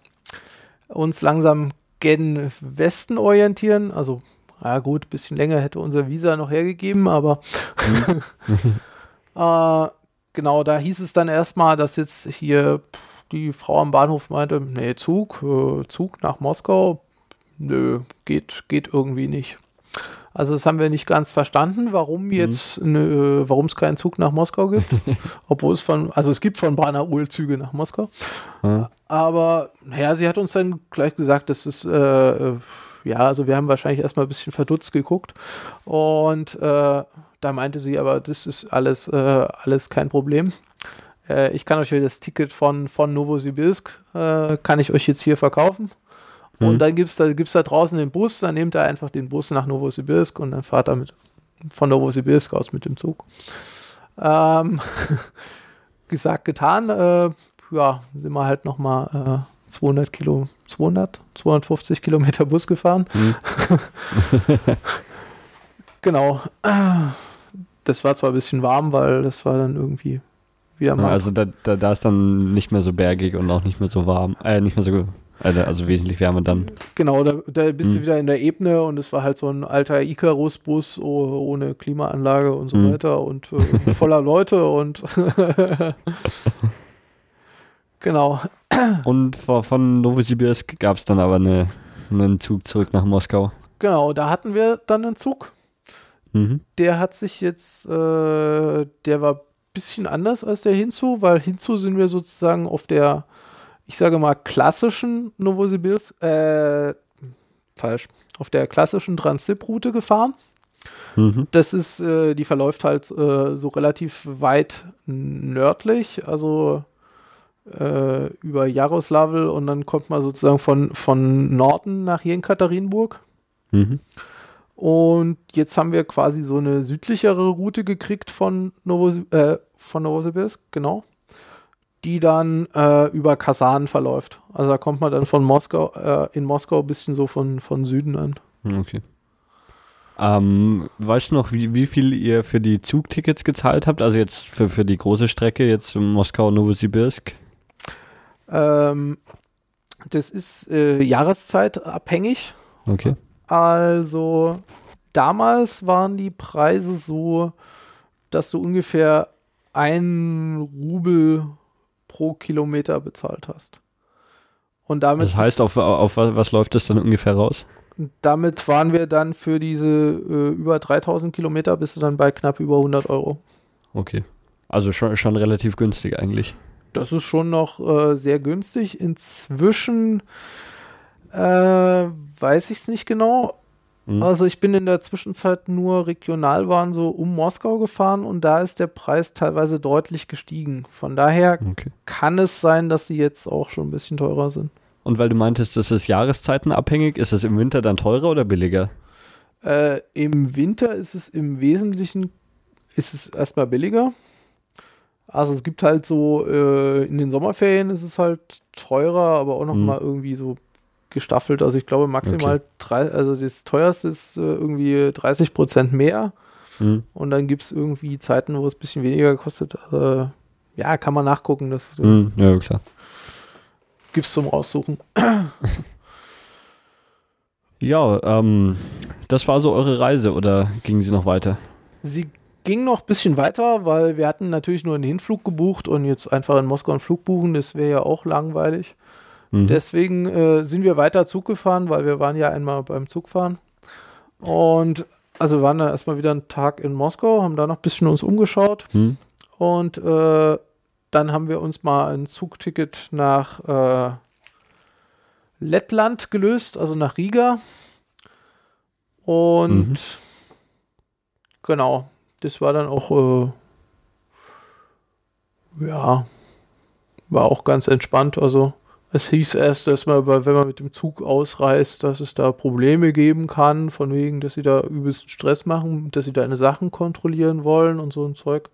uns langsam gen Westen orientieren, also ja gut, ein bisschen länger hätte unser Visa noch hergegeben, aber äh, genau, da hieß es dann erstmal, dass jetzt hier die Frau am Bahnhof meinte, nee, Zug, äh, Zug nach Moskau, nö, geht, geht irgendwie nicht. Also das haben wir nicht ganz verstanden, warum mhm. jetzt, mhm. ne, warum es keinen Zug nach Moskau gibt. Obwohl es von, also es gibt von Banaul Züge nach Moskau. Mhm. Aber ja, sie hat uns dann gleich gesagt, dass es äh, ja, also wir haben wahrscheinlich erstmal ein bisschen verdutzt geguckt und äh, da meinte sie, aber das ist alles, äh, alles kein Problem. Äh, ich kann euch das Ticket von, von Novosibirsk, äh, kann ich euch jetzt hier verkaufen. Mhm. Und dann gibt es da, gibt's da draußen den Bus, dann nehmt ihr einfach den Bus nach Novosibirsk und dann fahrt ihr mit, von Novosibirsk aus mit dem Zug. Ähm, gesagt, getan. Äh, ja, sind wir halt nochmal äh, 200 Kilo, 200, 250 Kilometer Bus gefahren. Mhm. genau. Das war zwar ein bisschen warm, weil das war dann irgendwie wieder mal. Ja, also da, da, da ist dann nicht mehr so bergig und auch nicht mehr so warm, äh, nicht mehr so, also, also wesentlich wärmer dann. Genau, da, da bist mhm. du wieder in der Ebene und es war halt so ein alter Icarus-Bus ohne Klimaanlage und so mhm. weiter und äh, voller Leute und genau. Und von Novosibirsk gab es dann aber eine, einen Zug zurück nach Moskau. Genau, da hatten wir dann einen Zug. Mhm. Der hat sich jetzt, äh, der war ein bisschen anders als der Hinzu, weil Hinzu sind wir sozusagen auf der, ich sage mal, klassischen Novosibirsk, äh, falsch, auf der klassischen Transip-Route gefahren. Mhm. Das ist, äh, die verläuft halt äh, so relativ weit nördlich, also äh, über Jaroslawl und dann kommt man sozusagen von, von Norden nach Jekaterinburg. Mhm. Und jetzt haben wir quasi so eine südlichere Route gekriegt von, Novos äh, von Novosibirsk, genau, die dann äh, über Kasan verläuft. Also da kommt man dann von Moskau, äh, in Moskau ein bisschen so von, von Süden an. Hm, okay. Ähm, weißt du noch, wie, wie viel ihr für die Zugtickets gezahlt habt? Also jetzt für, für die große Strecke, jetzt Moskau-Novosibirsk? Ähm, das ist äh, jahreszeitabhängig. Okay. Also damals waren die Preise so, dass du ungefähr ein Rubel pro Kilometer bezahlt hast. Und damit das heißt, auf, auf was läuft das dann ungefähr raus? Damit waren wir dann für diese äh, über 3000 Kilometer bist du dann bei knapp über 100 Euro. Okay. Also schon, schon relativ günstig eigentlich das ist schon noch äh, sehr günstig. Inzwischen äh, weiß ich es nicht genau. Mhm. Also ich bin in der Zwischenzeit nur Regionalbahn so um Moskau gefahren und da ist der Preis teilweise deutlich gestiegen. Von daher okay. kann es sein, dass sie jetzt auch schon ein bisschen teurer sind. Und weil du meintest, das ist jahreszeitenabhängig, ist es im Winter dann teurer oder billiger? Äh, Im Winter ist es im Wesentlichen ist es erstmal billiger. Also es gibt halt so, äh, in den Sommerferien ist es halt teurer, aber auch nochmal mhm. irgendwie so gestaffelt. Also ich glaube maximal, okay. drei, also das teuerste ist äh, irgendwie 30 Prozent mehr. Mhm. Und dann gibt es irgendwie Zeiten, wo es ein bisschen weniger kostet. Äh, ja, kann man nachgucken. Das, mhm. Ja, klar. Gibt es zum Aussuchen. ja, ähm, das war so eure Reise oder ging sie noch weiter? Sie ging noch ein bisschen weiter, weil wir hatten natürlich nur einen Hinflug gebucht und jetzt einfach in Moskau einen Flug buchen, das wäre ja auch langweilig. Mhm. Deswegen äh, sind wir weiter Zug gefahren, weil wir waren ja einmal beim Zugfahren. Und also waren dann erstmal wieder einen Tag in Moskau, haben da noch ein bisschen uns umgeschaut. Mhm. Und äh, dann haben wir uns mal ein Zugticket nach äh, Lettland gelöst, also nach Riga. Und mhm. genau, das war dann auch, äh, ja, war auch ganz entspannt. Also es hieß erst, dass man, wenn man mit dem Zug ausreist, dass es da Probleme geben kann, von wegen, dass sie da übelst Stress machen, dass sie deine Sachen kontrollieren wollen und so ein Zeug.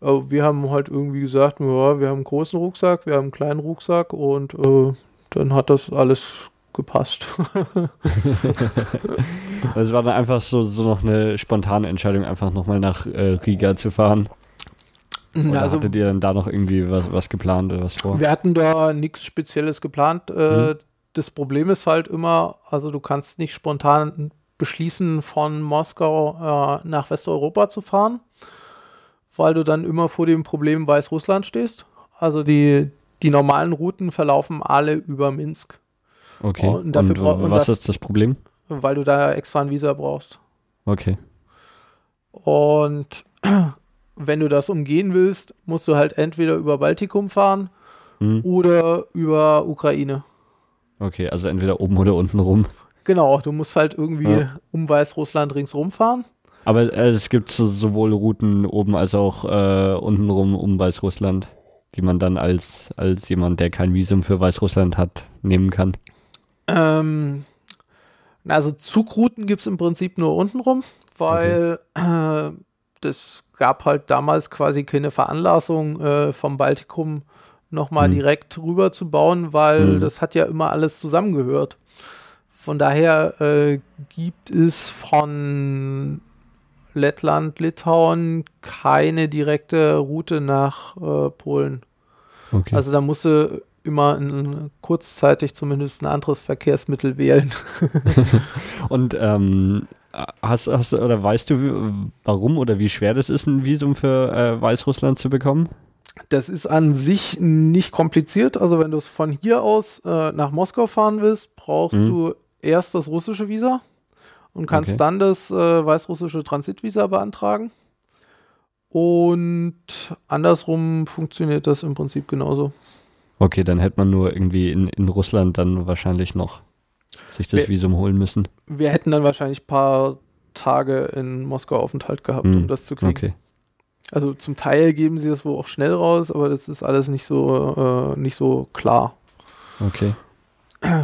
Aber wir haben halt irgendwie gesagt, ja, wir haben einen großen Rucksack, wir haben einen kleinen Rucksack und äh, dann hat das alles gepasst. Es war dann einfach so, so noch eine spontane Entscheidung, einfach nochmal nach äh, Riga zu fahren. Oder also, hattet ihr dann da noch irgendwie was, was geplant oder was vor? Wir hatten da nichts Spezielles geplant. Äh, mhm. Das Problem ist halt immer, also du kannst nicht spontan beschließen, von Moskau äh, nach Westeuropa zu fahren, weil du dann immer vor dem Problem Weißrussland stehst. Also die, die normalen Routen verlaufen alle über Minsk. Okay. Und, dafür und, und was ist das Problem? Weil du da extra ein Visa brauchst. Okay. Und wenn du das umgehen willst, musst du halt entweder über Baltikum fahren mhm. oder über Ukraine. Okay, also entweder oben oder unten rum. Genau, du musst halt irgendwie ja. um Weißrussland ringsrum fahren. Aber äh, es gibt so, sowohl Routen oben als auch äh, unten rum um Weißrussland, die man dann als, als jemand, der kein Visum für Weißrussland hat, nehmen kann. Ähm, also Zugrouten gibt es im Prinzip nur unten rum, weil okay. äh, das gab halt damals quasi keine Veranlassung äh, vom Baltikum nochmal mhm. direkt rüber zu bauen, weil mhm. das hat ja immer alles zusammengehört. Von daher äh, gibt es von Lettland, Litauen keine direkte Route nach äh, Polen. Okay. Also da musste immer in, kurzzeitig zumindest ein anderes Verkehrsmittel wählen. Und ähm, hast, hast oder weißt du, warum oder wie schwer das ist, ein Visum für äh, Weißrussland zu bekommen? Das ist an sich nicht kompliziert. Also wenn du es von hier aus äh, nach Moskau fahren willst, brauchst mhm. du erst das russische Visa und kannst okay. dann das äh, weißrussische Transitvisa beantragen. Und andersrum funktioniert das im Prinzip genauso. Okay, dann hätte man nur irgendwie in, in Russland dann wahrscheinlich noch sich das wir, Visum holen müssen. Wir hätten dann wahrscheinlich ein paar Tage in Moskau Aufenthalt gehabt, hm. um das zu kriegen. Okay. Also zum Teil geben sie das wohl auch schnell raus, aber das ist alles nicht so, äh, nicht so klar. Okay.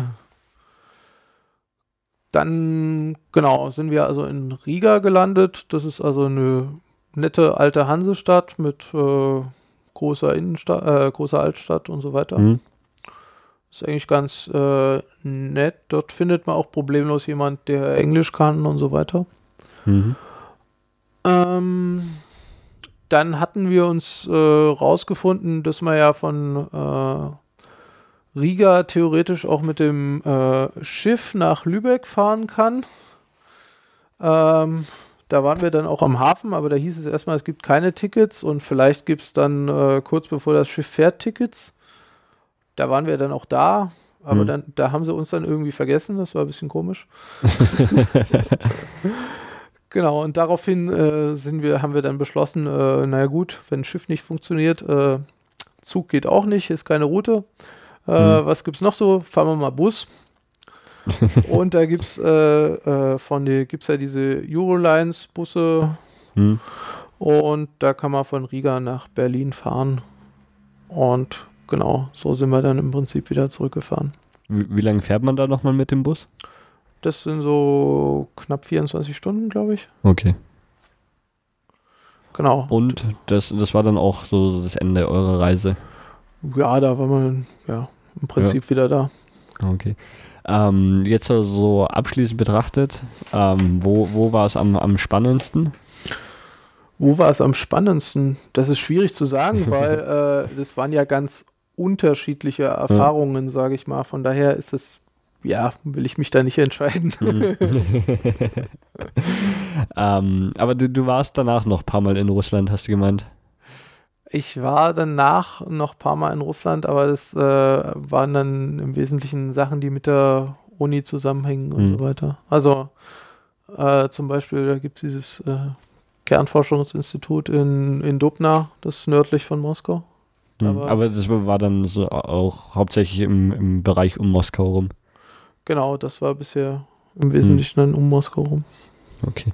Dann, genau, sind wir also in Riga gelandet. Das ist also eine nette alte Hansestadt mit äh, großer Innenstadt, äh, großer Altstadt und so weiter. Mhm. Ist eigentlich ganz äh, nett. Dort findet man auch problemlos jemand, der Englisch kann und so weiter. Mhm. Ähm, dann hatten wir uns äh, rausgefunden, dass man ja von äh, Riga theoretisch auch mit dem äh, Schiff nach Lübeck fahren kann. Ähm, da waren wir dann auch am Hafen, aber da hieß es erstmal, es gibt keine Tickets und vielleicht gibt es dann äh, kurz bevor das Schiff fährt Tickets. Da waren wir dann auch da, aber hm. dann, da haben sie uns dann irgendwie vergessen, das war ein bisschen komisch. genau, und daraufhin äh, sind wir, haben wir dann beschlossen, äh, naja gut, wenn ein Schiff nicht funktioniert, äh, Zug geht auch nicht, ist keine Route. Äh, hm. Was es noch so? Fahren wir mal Bus. und da gibt es äh, äh, von die, gibt's ja diese Eurolines-Busse. Hm. Und da kann man von Riga nach Berlin fahren. Und genau, so sind wir dann im Prinzip wieder zurückgefahren. Wie, wie lange fährt man da nochmal mit dem Bus? Das sind so knapp 24 Stunden, glaube ich. Okay. Genau. Und das, das war dann auch so das Ende eurer Reise? Ja, da war man ja im Prinzip ja. wieder da. Okay. Ähm, jetzt so abschließend betrachtet, ähm, wo, wo war es am, am spannendsten? Wo war es am spannendsten? Das ist schwierig zu sagen, weil äh, das waren ja ganz unterschiedliche Erfahrungen, ja. sage ich mal. Von daher ist es, ja, will ich mich da nicht entscheiden. Mhm. ähm, aber du, du warst danach noch ein paar Mal in Russland, hast du gemeint? Ich war danach noch ein paar Mal in Russland, aber das äh, waren dann im Wesentlichen Sachen, die mit der Uni zusammenhängen und mhm. so weiter. Also äh, zum Beispiel, da gibt es dieses äh, Kernforschungsinstitut in, in Dubna, das ist nördlich von Moskau. Mhm. Aber, aber, das war dann so auch hauptsächlich im, im Bereich um Moskau rum. Genau, das war bisher im Wesentlichen mhm. dann um Moskau rum. Okay.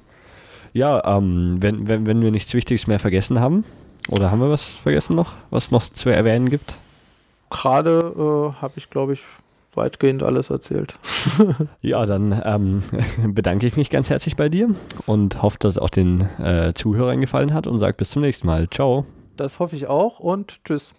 Ja, ähm, wenn, wenn, wenn wir nichts Wichtiges mehr vergessen haben, oder haben wir was vergessen noch, was noch zu erwähnen gibt? Gerade äh, habe ich, glaube ich, weitgehend alles erzählt. ja, dann ähm, bedanke ich mich ganz herzlich bei dir und hoffe, dass es auch den äh, Zuhörern gefallen hat und sage bis zum nächsten Mal. Ciao. Das hoffe ich auch und tschüss.